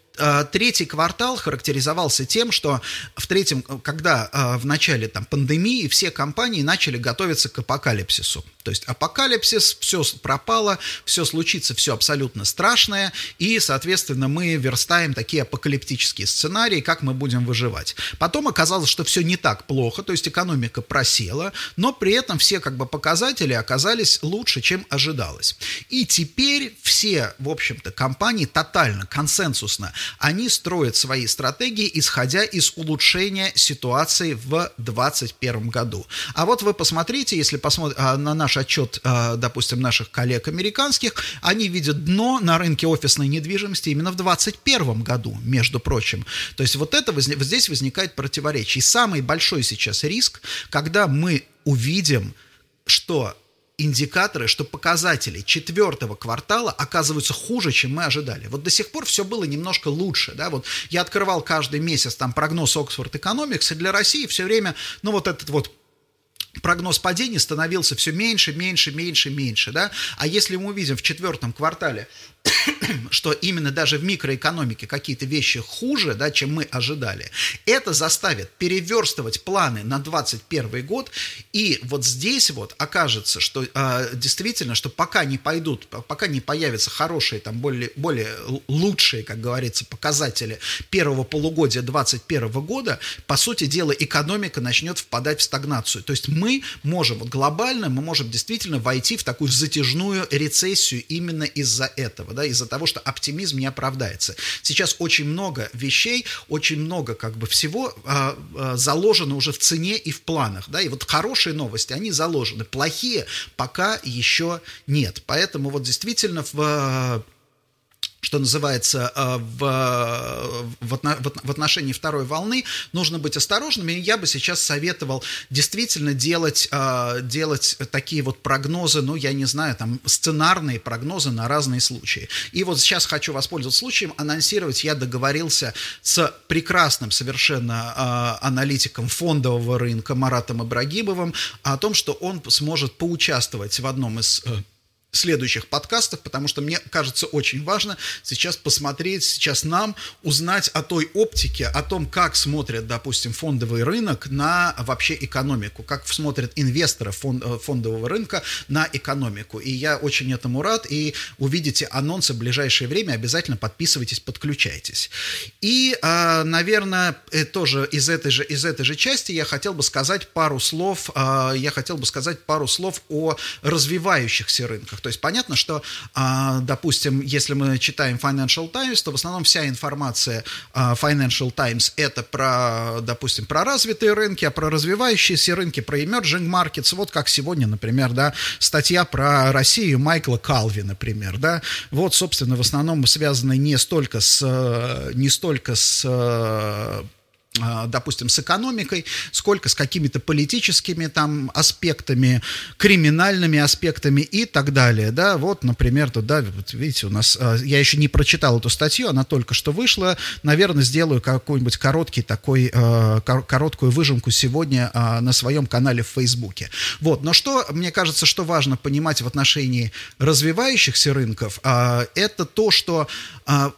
третий квартал характеризовался тем, что в третьем, когда э, в начале там, пандемии все компании начали готовиться к апокалипсису. То есть апокалипсис, все пропало, все случится, все абсолютно страшное, и, соответственно, мы верстаем такие апокалиптические сценарии, как мы будем выживать. Потом оказалось, что все не так плохо, то есть экономика просела, но при этом все как бы показатели оказались лучше, чем ожидалось. И теперь все, в общем-то, компании тотально, консенсусно они строят свои стратегии, исходя из улучшения ситуации в 2021 году. А вот вы посмотрите, если посмотрите на наш отчет, а, допустим, наших коллег американских, они видят дно на рынке офисной недвижимости именно в 2021 году, между прочим. То есть вот это здесь возникает противоречие. И самый большой сейчас риск, когда мы увидим, что индикаторы, что показатели четвертого квартала оказываются хуже, чем мы ожидали. Вот до сих пор все было немножко лучше, да, вот я открывал каждый месяц там прогноз Oxford Economics, и для России все время, ну вот этот вот прогноз падения становился все меньше, меньше, меньше, меньше, да, а если мы увидим в четвертом квартале что именно даже в микроэкономике какие-то вещи хуже, да, чем мы ожидали, это заставит переверстывать планы на 2021 год, и вот здесь вот окажется, что э, действительно, что пока не пойдут, пока не появятся хорошие, там, более, более лучшие, как говорится, показатели первого полугодия 2021 года, по сути дела, экономика начнет впадать в стагнацию. То есть мы можем, вот глобально, мы можем действительно войти в такую затяжную рецессию именно из-за этого этого, да, из-за того, что оптимизм не оправдается. Сейчас очень много вещей, очень много как бы всего а, а, заложено уже в цене и в планах, да, и вот хорошие новости, они заложены, плохие пока еще нет. Поэтому вот действительно в что называется, э, в, в, отношении второй волны, нужно быть осторожными. Я бы сейчас советовал действительно делать, э, делать такие вот прогнозы, ну, я не знаю, там, сценарные прогнозы на разные случаи. И вот сейчас хочу воспользоваться случаем, анонсировать, я договорился с прекрасным совершенно э, аналитиком фондового рынка Маратом Ибрагимовым о том, что он сможет поучаствовать в одном из следующих подкастов, потому что мне кажется очень важно сейчас посмотреть, сейчас нам узнать о той оптике, о том, как смотрят, допустим, фондовый рынок на вообще экономику, как смотрят инвесторы фонд, э, фондового рынка на экономику. И я очень этому рад, и увидите анонсы в ближайшее время, обязательно подписывайтесь, подключайтесь. И, а, наверное, э, тоже из этой же, из этой же части я хотел бы сказать пару слов, а, я хотел бы сказать пару слов о развивающихся рынках. То есть понятно, что, а, допустим, если мы читаем Financial Times, то в основном вся информация а, Financial Times это про, допустим, про развитые рынки, а про развивающиеся рынки, про emerging markets, вот как сегодня, например, да, статья про Россию Майкла Калви, например, да, вот, собственно, в основном связаны не столько с, не столько с а, допустим, с экономикой, сколько с какими-то политическими там аспектами, криминальными аспектами и так далее, да, вот, например, тут, да, вот видите, у нас, а, я еще не прочитал эту статью, она только что вышла, наверное, сделаю какой-нибудь короткий такой, а, короткую выжимку сегодня на своем канале в Фейсбуке, вот, но что, мне кажется, что важно понимать в отношении развивающихся рынков, это то, что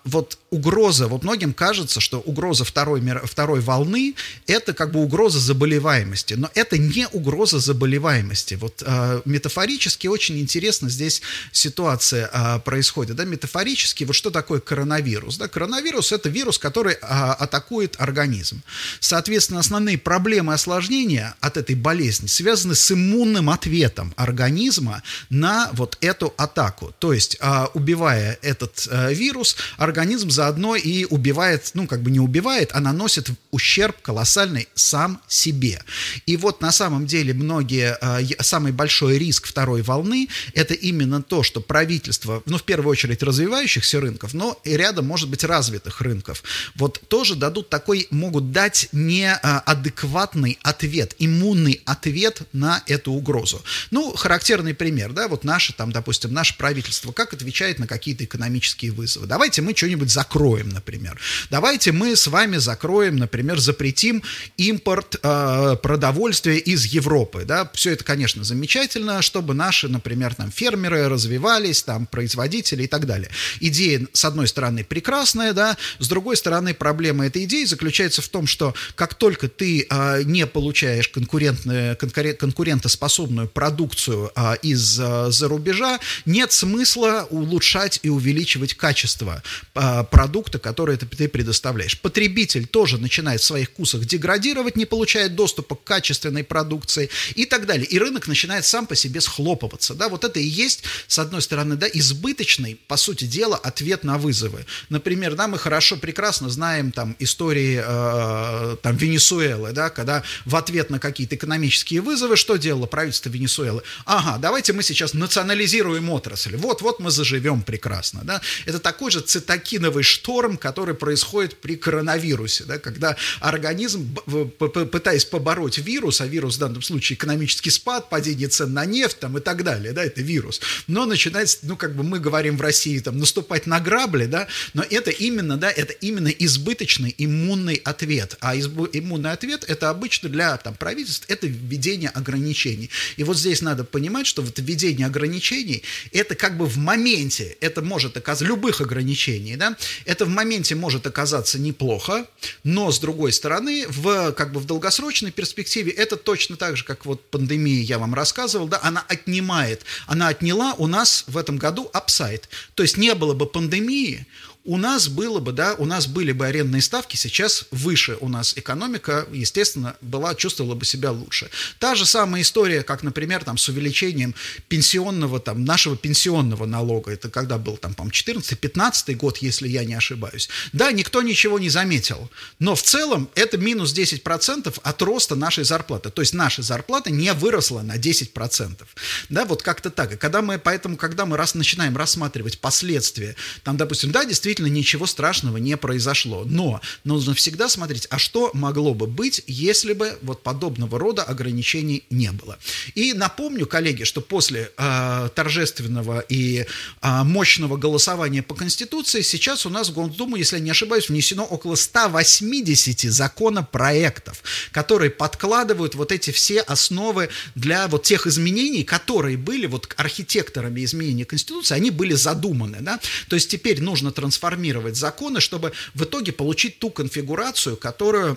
вот угроза, вот многим кажется, что угроза второй, второй волны – это как бы угроза заболеваемости, но это не угроза заболеваемости. Вот э, метафорически очень интересно здесь ситуация э, происходит. Да? Метафорически, вот что такое коронавирус? Да? Коронавирус – это вирус, который э, атакует организм. Соответственно, основные проблемы осложнения от этой болезни связаны с иммунным ответом организма на вот эту атаку. То есть, э, убивая этот э, вирус, организм за заодно и убивает, ну, как бы не убивает, а наносит ущерб колоссальный сам себе. И вот на самом деле многие, э, самый большой риск второй волны – это именно то, что правительство, ну, в первую очередь, развивающихся рынков, но и рядом, может быть, развитых рынков, вот тоже дадут такой, могут дать неадекватный ответ, иммунный ответ на эту угрозу. Ну, характерный пример, да, вот наше, там, допустим, наше правительство, как отвечает на какие-то экономические вызовы. Давайте мы что-нибудь закроем, например. Давайте мы с вами закроем, например, запретим импорт э, продовольствия из Европы, да. Все это, конечно, замечательно, чтобы наши, например, там, фермеры развивались, там, производители и так далее. Идея, с одной стороны, прекрасная, да, с другой стороны, проблема этой идеи заключается в том, что как только ты э, не получаешь конкурентную, конкурентоспособную продукцию э, из-за рубежа, нет смысла улучшать и увеличивать качество э, продукта, который ты предоставляешь. Потребитель тоже начинает в своих вкусах деградировать, не получает доступа к качественной продукции и так далее. И рынок начинает сам по себе схлопываться. Да? Вот это и есть, с одной стороны, да, избыточный, по сути дела, ответ на вызовы. Например, да, мы хорошо, прекрасно знаем там истории э, там, Венесуэлы, да, когда в ответ на какие-то экономические вызовы что делало правительство Венесуэлы? Ага, давайте мы сейчас национализируем отрасль. Вот-вот мы заживем прекрасно. Да? Это такой же цитокиновый шторм, который происходит при коронавирусе, да, когда организм, пытаясь побороть вирус, а вирус в данном случае экономический спад, падение цен на нефть там, и так далее, да, это вирус, но начинает, ну, как бы мы говорим в России, там, наступать на грабли, да, но это именно, да, это именно избыточный иммунный ответ, а иммунный ответ это обычно для там, правительств, это введение ограничений. И вот здесь надо понимать, что вот введение ограничений, это как бы в моменте, это может оказаться, любых ограничений, да, это в моменте может оказаться неплохо, но с другой стороны, в, как бы в долгосрочной перспективе это точно так же, как вот пандемия я вам рассказывал, да, она отнимает, она отняла у нас в этом году апсайд. То есть не было бы пандемии, у нас было бы, да, у нас были бы арендные ставки, сейчас выше у нас экономика, естественно, была, чувствовала бы себя лучше. Та же самая история, как, например, там, с увеличением пенсионного, там, нашего пенсионного налога, это когда был, там, по 14-15 год, если я не ошибаюсь. Да, никто ничего не заметил, но в целом это минус 10% от роста нашей зарплаты, то есть наша зарплата не выросла на 10%. Да, вот как-то так. И когда мы, поэтому, когда мы раз начинаем рассматривать последствия, там, допустим, да, действительно, действительно ничего страшного не произошло. Но нужно всегда смотреть, а что могло бы быть, если бы вот подобного рода ограничений не было. И напомню, коллеги, что после э, торжественного и э, мощного голосования по Конституции сейчас у нас в Госдуму, если я не ошибаюсь, внесено около 180 законопроектов, которые подкладывают вот эти все основы для вот тех изменений, которые были вот архитекторами изменения Конституции, они были задуманы. Да? То есть теперь нужно трансформировать трансформировать законы, чтобы в итоге получить ту конфигурацию, которую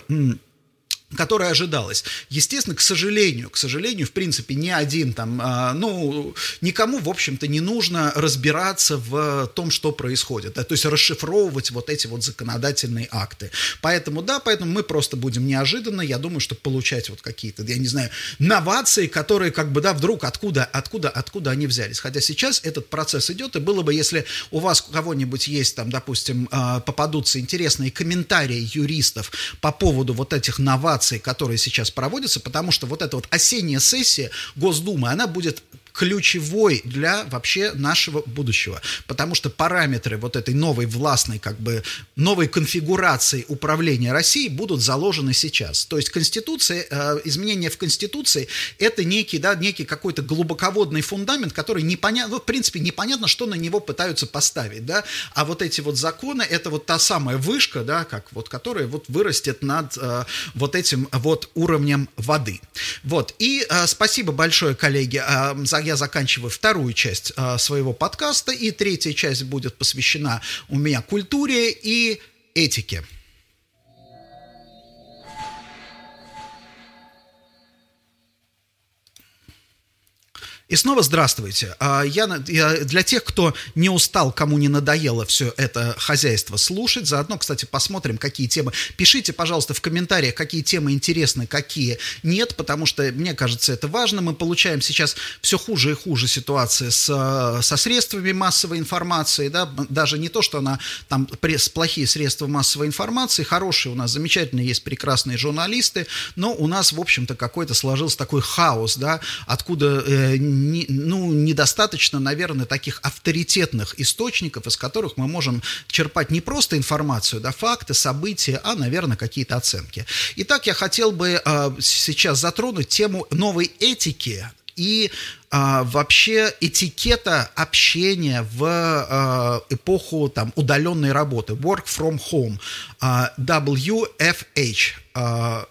которая ожидалась. Естественно, к сожалению, к сожалению, в принципе, ни один там, э, ну, никому, в общем-то, не нужно разбираться в том, что происходит, да, то есть расшифровывать вот эти вот законодательные акты. Поэтому, да, поэтому мы просто будем неожиданно, я думаю, что получать вот какие-то, я не знаю, новации, которые как бы, да, вдруг откуда, откуда, откуда они взялись. Хотя сейчас этот процесс идет, и было бы, если у вас у кого-нибудь есть там, допустим, э, попадутся интересные комментарии юристов по поводу вот этих новаций, инноваций, которые сейчас проводятся, потому что вот эта вот осенняя сессия Госдумы, она будет ключевой для вообще нашего будущего, потому что параметры вот этой новой властной, как бы, новой конфигурации управления Россией будут заложены сейчас. То есть Конституция, э, изменения в Конституции – это некий, да, некий какой-то глубоководный фундамент, который непонятно, ну, в принципе, непонятно, что на него пытаются поставить, да, а вот эти вот законы – это вот та самая вышка, да, как вот, которая вот вырастет над э, вот этим вот уровнем воды. Вот, и э, спасибо большое, коллеги, э, за я заканчиваю вторую часть э, своего подкаста, и третья часть будет посвящена у меня культуре и этике. И снова здравствуйте. А, я, для тех, кто не устал, кому не надоело все это хозяйство слушать, заодно, кстати, посмотрим, какие темы. Пишите, пожалуйста, в комментариях, какие темы интересны, какие нет, потому что, мне кажется, это важно. Мы получаем сейчас все хуже и хуже ситуации с, со средствами массовой информации, да, даже не то, что она там плохие средства массовой информации, хорошие у нас, замечательные есть прекрасные журналисты, но у нас, в общем-то, какой-то сложился такой хаос, да, откуда э, не, ну, недостаточно, наверное, таких авторитетных источников, из которых мы можем черпать не просто информацию, да, факты, события, а, наверное, какие-то оценки. Итак, я хотел бы э, сейчас затронуть тему новой этики и а, вообще этикета общения в а, эпоху там, удаленной работы, work from home, а, WFH, а,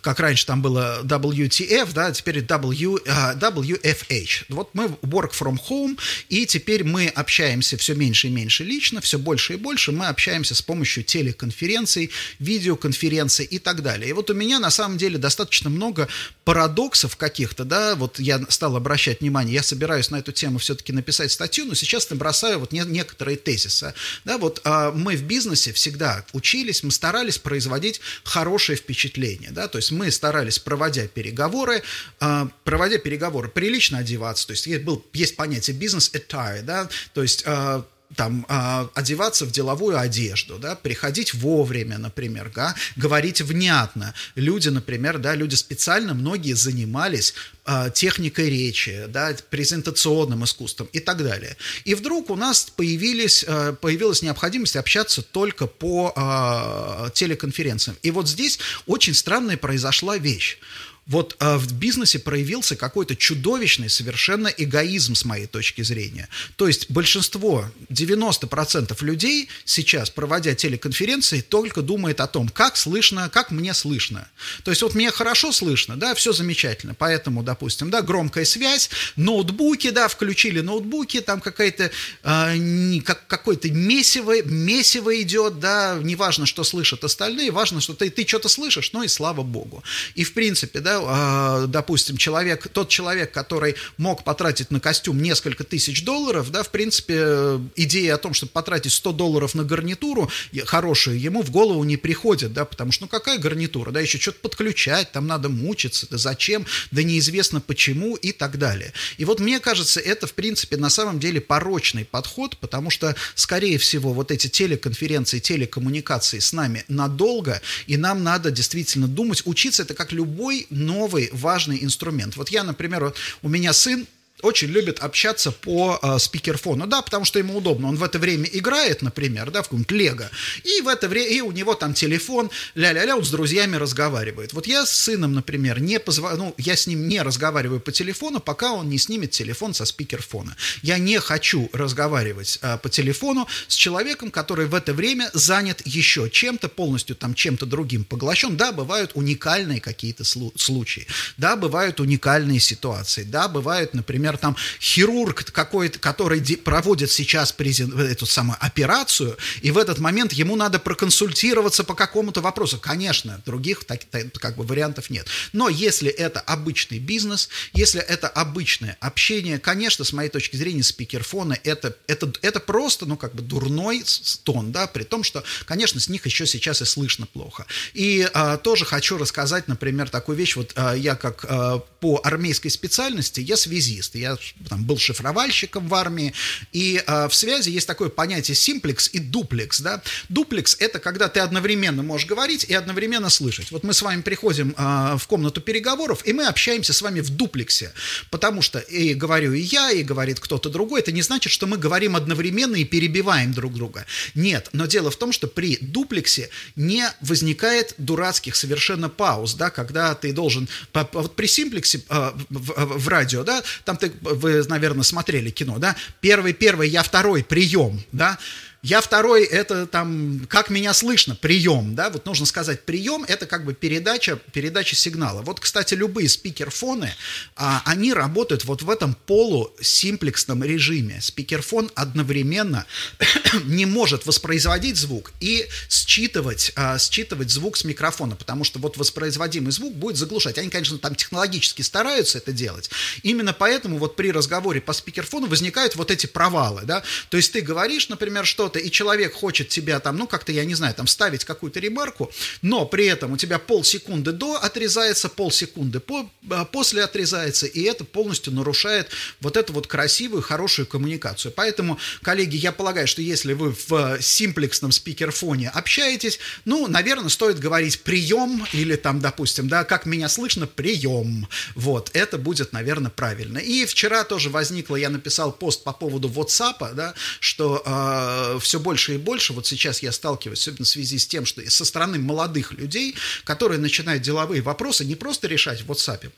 как раньше там было WTF, да, теперь w, WFH. А, вот мы work from home, и теперь мы общаемся все меньше и меньше лично, все больше и больше мы общаемся с помощью телеконференций, видеоконференций и так далее. И вот у меня на самом деле достаточно много парадоксов каких-то, да, вот я стал обращать внимание, я собираюсь на эту тему все-таки написать статью, но сейчас набросаю вот не, некоторые тезисы, да, вот а, мы в бизнесе всегда учились, мы старались производить хорошее впечатление, да, то есть мы старались, проводя переговоры, э, проводя переговоры, прилично одеваться, то есть был, есть понятие бизнес attire, да, то есть э, там э, одеваться в деловую одежду, да, приходить вовремя, например, да, говорить внятно. Люди, например, да, люди специально, многие занимались э, техникой речи, да, презентационным искусством и так далее. И вдруг у нас появились, э, появилась необходимость общаться только по э, телеконференциям. И вот здесь очень странная произошла вещь вот э, в бизнесе проявился какой-то чудовищный совершенно эгоизм с моей точки зрения. То есть большинство, 90% людей сейчас, проводя телеконференции, только думает о том, как слышно, как мне слышно. То есть вот мне хорошо слышно, да, все замечательно, поэтому, допустим, да, громкая связь, ноутбуки, да, включили ноутбуки, там какая-то, э, как, какой-то месиво, месиво идет, да, неважно, что слышат остальные, важно, что ты, ты что-то слышишь, ну и слава богу. И в принципе, да, а, допустим, человек, тот человек, который мог потратить на костюм несколько тысяч долларов, да, в принципе, идея о том, чтобы потратить 100 долларов на гарнитуру хорошую, ему в голову не приходит, да, потому что, ну, какая гарнитура, да, еще что-то подключать, там надо мучиться, да зачем, да неизвестно почему и так далее. И вот мне кажется, это, в принципе, на самом деле порочный подход, потому что, скорее всего, вот эти телеконференции, телекоммуникации с нами надолго, и нам надо действительно думать, учиться это как любой новый важный инструмент. Вот я, например, вот у меня сын очень любит общаться по э, спикерфону, да, потому что ему удобно. Он в это время играет, например, да, в каком-нибудь Лего, и в это время, и у него там телефон, ля-ля-ля, он с друзьями разговаривает. Вот я с сыном, например, не позва... ну, я с ним не разговариваю по телефону, пока он не снимет телефон со спикерфона. Я не хочу разговаривать э, по телефону с человеком, который в это время занят еще чем-то, полностью там чем-то другим поглощен. Да, бывают уникальные какие-то случаи, да, бывают уникальные ситуации, да, бывают, например, например, там хирург какой-то, который проводит сейчас презент, эту самую операцию, и в этот момент ему надо проконсультироваться по какому-то вопросу. Конечно, других так, как бы вариантов нет. Но если это обычный бизнес, если это обычное общение, конечно, с моей точки зрения, спикерфоны это, это, это просто, ну, как бы дурной тон, да, при том, что, конечно, с них еще сейчас и слышно плохо. И а, тоже хочу рассказать, например, такую вещь, вот а, я как а, по армейской специальности, я связист, я там, был шифровальщиком в армии, и э, в связи есть такое понятие симплекс и дуплекс, да. Дуплекс – это когда ты одновременно можешь говорить и одновременно слышать. Вот мы с вами приходим э, в комнату переговоров, и мы общаемся с вами в дуплексе, потому что и говорю и я, и говорит кто-то другой, это не значит, что мы говорим одновременно и перебиваем друг друга. Нет, но дело в том, что при дуплексе не возникает дурацких совершенно пауз, да, когда ты должен, вот при симплексе э, в, в радио, да, там ты вы, наверное, смотрели кино, да, первый, первый, я второй, прием, да, Я второй, это там, как меня слышно, прием, да, вот нужно сказать, прием – это как бы передача, передача сигнала. Вот, кстати, любые спикерфоны, а, они работают вот в этом полусимплексном режиме. Спикерфон одновременно не может воспроизводить звук и считывать, а, считывать звук с микрофона, потому что вот воспроизводимый звук будет заглушать. Они, конечно, там технологически стараются это делать. Именно поэтому вот при разговоре по спикерфону возникают вот эти провалы, да, то есть ты говоришь, например, что-то, и человек хочет тебя там, ну, как-то, я не знаю, там, ставить какую-то ремарку, но при этом у тебя полсекунды до отрезается, полсекунды по, а, после отрезается, и это полностью нарушает вот эту вот красивую, хорошую коммуникацию. Поэтому, коллеги, я полагаю, что если вы в симплексном спикерфоне общаетесь, ну, наверное, стоит говорить прием или там, допустим, да, как меня слышно, прием. Вот, это будет, наверное, правильно. И вчера тоже возникло, я написал пост по поводу WhatsApp, да, что э, все больше и больше, вот сейчас я сталкиваюсь, особенно в связи с тем, что со стороны молодых людей, которые начинают деловые вопросы не просто решать в WhatsApp,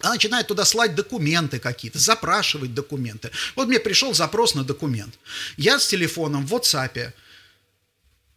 а начинает туда слать документы какие-то, запрашивать документы. Вот мне пришел запрос на документ. Я с телефоном в WhatsApp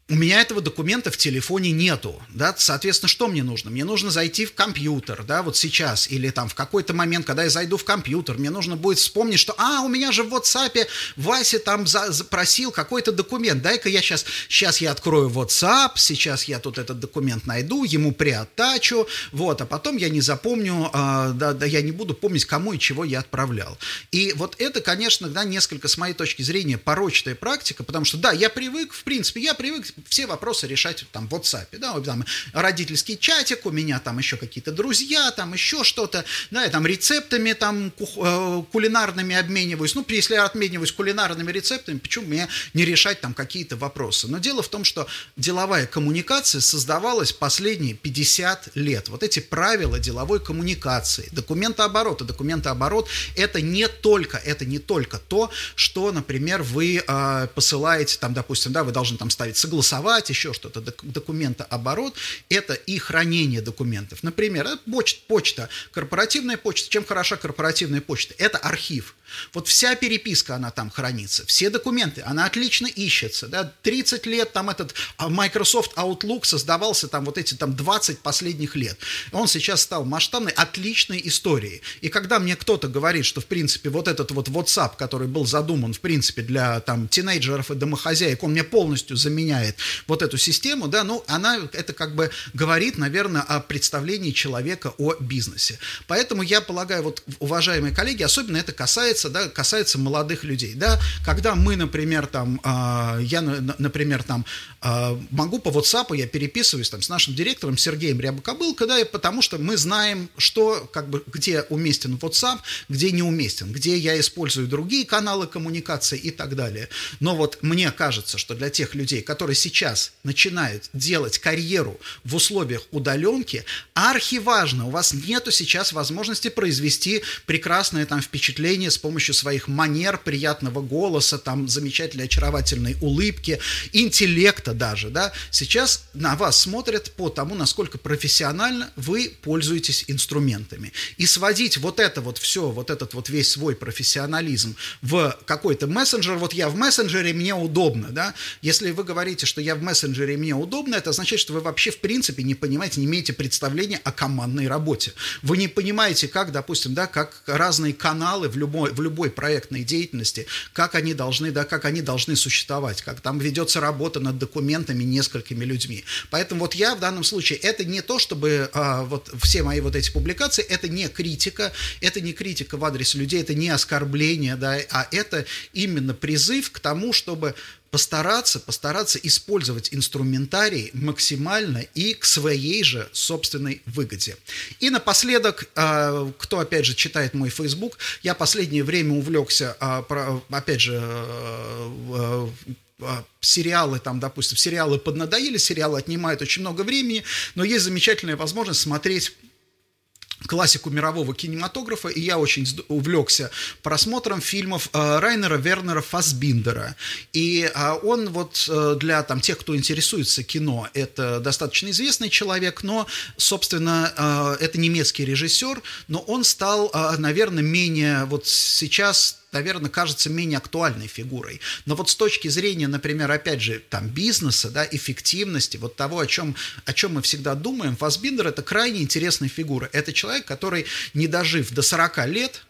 у меня этого документа в телефоне нету, да, соответственно, что мне нужно? Мне нужно зайти в компьютер, да, вот сейчас, или там в какой-то момент, когда я зайду в компьютер, мне нужно будет вспомнить, что, а, у меня же в WhatsApp Вася там за, запросил какой-то документ, дай-ка я сейчас, сейчас я открою WhatsApp, сейчас я тут этот документ найду, ему приоттачу, вот, а потом я не запомню, э, да, да, я не буду помнить, кому и чего я отправлял. И вот это, конечно, да, несколько, с моей точки зрения, порочная практика, потому что, да, я привык, в принципе, я привык все вопросы решать там в WhatsApp, да, там родительский чатик, у меня там еще какие-то друзья, там еще что-то, да, я там рецептами там э, кулинарными обмениваюсь, ну, если я обмениваюсь кулинарными рецептами, почему мне не решать там какие-то вопросы? Но дело в том, что деловая коммуникация создавалась последние 50 лет. Вот эти правила деловой коммуникации, документооборота, документооборот, это не только, это не только то, что, например, вы э, посылаете, там, допустим, да, вы должны там ставить согласование, согласовать, еще что-то, документооборот, это и хранение документов. Например, э, почта, почта, корпоративная почта. Чем хороша корпоративная почта? Это архив. Вот вся переписка, она там хранится, все документы, она отлично ищется. Да? 30 лет там этот а, Microsoft Outlook создавался там вот эти там 20 последних лет. Он сейчас стал масштабной, отличной историей. И когда мне кто-то говорит, что в принципе вот этот вот WhatsApp, который был задуман в принципе для там тинейджеров и домохозяек, он мне полностью заменяет вот эту систему, да, ну она это как бы говорит, наверное, о представлении человека о бизнесе. Поэтому я полагаю, вот уважаемые коллеги, особенно это касается касается, да, касается молодых людей, да, когда мы, например, там, э, я, например, там, э, могу по WhatsApp, я переписываюсь там с нашим директором Сергеем Рябокобылко, да, потому что мы знаем, что, как бы, где уместен WhatsApp, где не уместен, где я использую другие каналы коммуникации и так далее. Но вот мне кажется, что для тех людей, которые сейчас начинают делать карьеру в условиях удаленки, архиважно, у вас нету сейчас возможности произвести прекрасное там впечатление с помощью помощью своих манер, приятного голоса, там, замечательной, очаровательной улыбки, интеллекта даже, да, сейчас на вас смотрят по тому, насколько профессионально вы пользуетесь инструментами. И сводить вот это вот все, вот этот вот весь свой профессионализм в какой-то мессенджер, вот я в мессенджере, мне удобно, да, если вы говорите, что я в мессенджере, мне удобно, это означает, что вы вообще в принципе не понимаете, не имеете представления о командной работе. Вы не понимаете, как, допустим, да, как разные каналы в любой, в любой проектной деятельности, как они должны, да, как они должны существовать, как там ведется работа над документами несколькими людьми. Поэтому вот я в данном случае, это не то, чтобы а, вот все мои вот эти публикации, это не критика, это не критика в адрес людей, это не оскорбление, да, а это именно призыв к тому, чтобы постараться, постараться использовать инструментарий максимально и к своей же собственной выгоде. И напоследок, а, кто, опять же, читает мой Facebook, я последнее время увлекся, а, опять же, а, сериалы, там, допустим, сериалы поднадоели, сериалы отнимают очень много времени, но есть замечательная возможность смотреть классику мирового кинематографа, и я очень увлекся просмотром фильмов э, Райнера Вернера Фасбиндера. И э, он вот э, для там, тех, кто интересуется кино, это достаточно известный человек, но, собственно, это немецкий режиссер, но он стал, наверное, менее вот сейчас наверное, кажется менее актуальной фигурой. Но вот с точки зрения, например, опять же, там, бизнеса, да, эффективности, вот того, о чем, о чем мы всегда думаем, Фасбиндер – это крайне интересная фигура. Это человек, который, не дожив до 40 лет,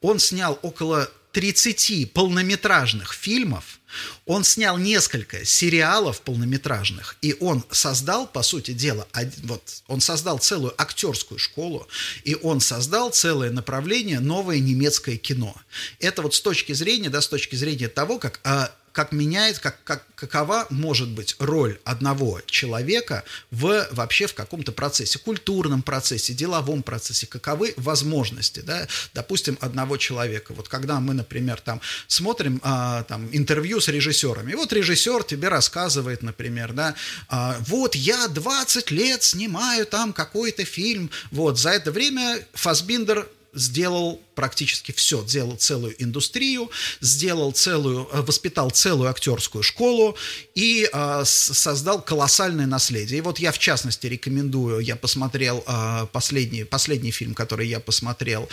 он снял около 30 полнометражных фильмов, он снял несколько сериалов полнометражных, и он создал, по сути дела, вот, он создал целую актерскую школу, и он создал целое направление новое немецкое кино. Это вот с точки зрения, да, с точки зрения того, как а, как меняет, как, как, какова может быть роль одного человека в, вообще в каком-то процессе, культурном процессе, деловом процессе, каковы возможности, да, допустим, одного человека. Вот когда мы, например, там смотрим а, там, интервью с режиссерами, и вот режиссер тебе рассказывает, например, да, а, вот я 20 лет снимаю там какой-то фильм, вот, за это время Фасбиндер сделал практически все, сделал целую индустрию, сделал целую, э, воспитал целую актерскую школу и э, создал колоссальное наследие. И вот я в частности рекомендую, я посмотрел э, последний, последний фильм, который я посмотрел,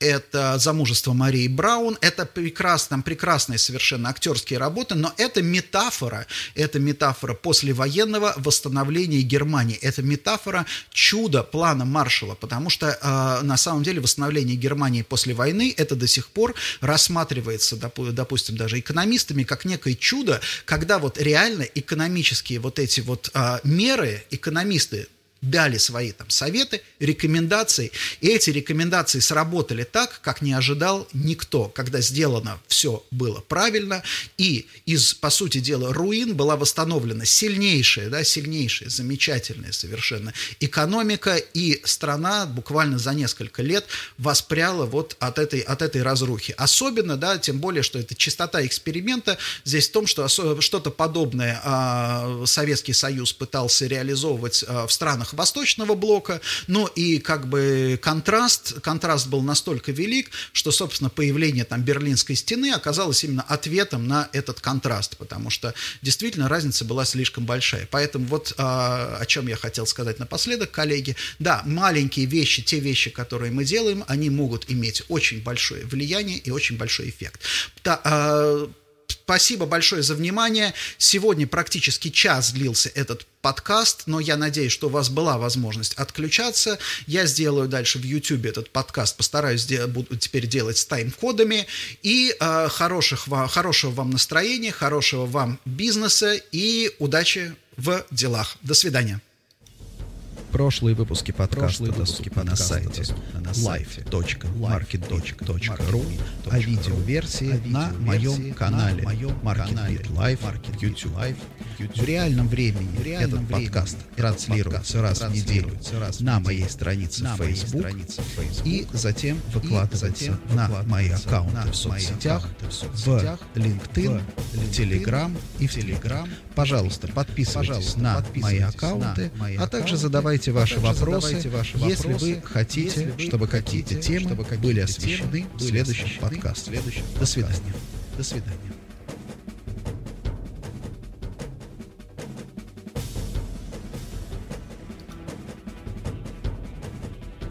это «Замужество Марии Браун». Это прекрасно, прекрасные совершенно актерские работы, но это метафора, это метафора послевоенного восстановления Германии. Это метафора чуда плана Маршала, потому что э, на самом деле восстановление Германии после войны это до сих пор рассматривается, допустим, даже экономистами как некое чудо, когда вот реально экономические вот эти вот э, меры экономисты дали свои там советы, рекомендации, и эти рекомендации сработали так, как не ожидал никто, когда сделано все было правильно, и из, по сути дела, руин была восстановлена сильнейшая, да, сильнейшая, замечательная совершенно экономика, и страна буквально за несколько лет воспряла вот от этой, от этой разрухи. Особенно, да, тем более, что это чистота эксперимента. Здесь в том, что что-то подобное э, Советский Союз пытался реализовывать э, в странах странах Восточного блока, но и как бы контраст, контраст был настолько велик, что, собственно, появление там Берлинской стены оказалось именно ответом на этот контраст, потому что действительно разница была слишком большая. Поэтому вот а, о чем я хотел сказать напоследок, коллеги. Да, маленькие вещи, те вещи, которые мы делаем, они могут иметь очень большое влияние и очень большой эффект. Да, а, Спасибо большое за внимание. Сегодня практически час длился этот подкаст, но я надеюсь, что у вас была возможность отключаться. Я сделаю дальше в YouTube этот подкаст, постараюсь буду теперь делать с тайм-кодами. И э, хороших, хорошего вам настроения, хорошего вам бизнеса и удачи в делах. До свидания. Прошлые выпуски подкаста доступны на сайте live.marketbit.ru, а видеоверсии на моем канале MarketBit Live в YouTube. В реальном времени этот подкаст транслируется раз в неделю на моей странице Facebook и затем выкладывается на мои аккаунты в соцсетях, в LinkedIn, в Telegram и в Telegram. Пожалуйста, подписывайтесь на мои аккаунты, а также задавайте задавайте ваши вопросы, ваши если вы хотите, чтобы какие-то темы были освещены в следующем подкасте. До свидания. До свидания.